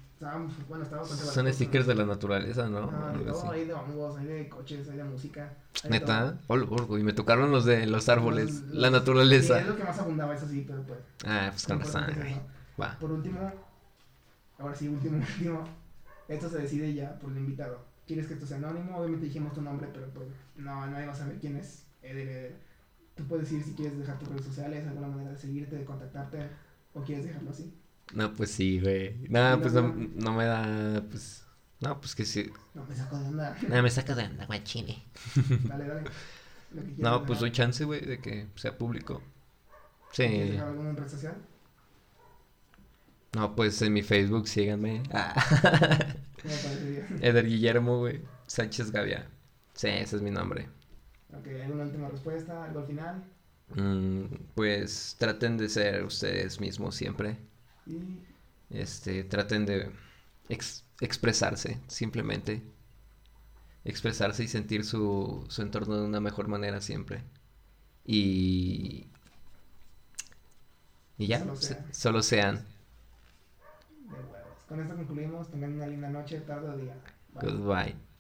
bueno, estaba bastante Son stickers de la naturaleza, ¿no? Ah, de todo, hay de hongos, hay de coches, hay de música. ¿Neta? Oh, y me tocaron los de los árboles, la naturaleza. Sí, es lo que más abundaba, eso sí, pero pues. Ah, pues con razón. Va. Por último, ahora sí, último, [laughs] último. Esto se decide ya por el invitado. ¿Quieres que esto sea anónimo? Obviamente dijimos tu nombre, pero pues no, nadie va a saber quién es Eder Eder. Tú puedes decir si quieres dejar tus redes sociales, alguna manera de seguirte, de contactarte, o quieres dejarlo así. No, pues sí, güey. No, pues no, no, me da, pues... No, pues que sí. No, me saco de onda. No, me saco de onda, güey, chile. [laughs] dale, dale. [laughs] no, pues doy chance, güey, de que sea público. Sí. ¿Quieres dejar alguna red social? No, pues en mi Facebook síganme. [laughs] Ah. Eder Guillermo, güey. Sánchez Gavia. Sí, ese es mi nombre. Ok, ¿alguna última respuesta? ¿Algo al final? Mm, pues traten de ser ustedes mismos siempre. Este, traten de expresarse, simplemente. Expresarse y sentir su, su entorno de una mejor manera siempre. Y. Y ya, solo sean. De huevos. Con esto concluimos. Tengan una linda noche, tarde o día. Goodbye.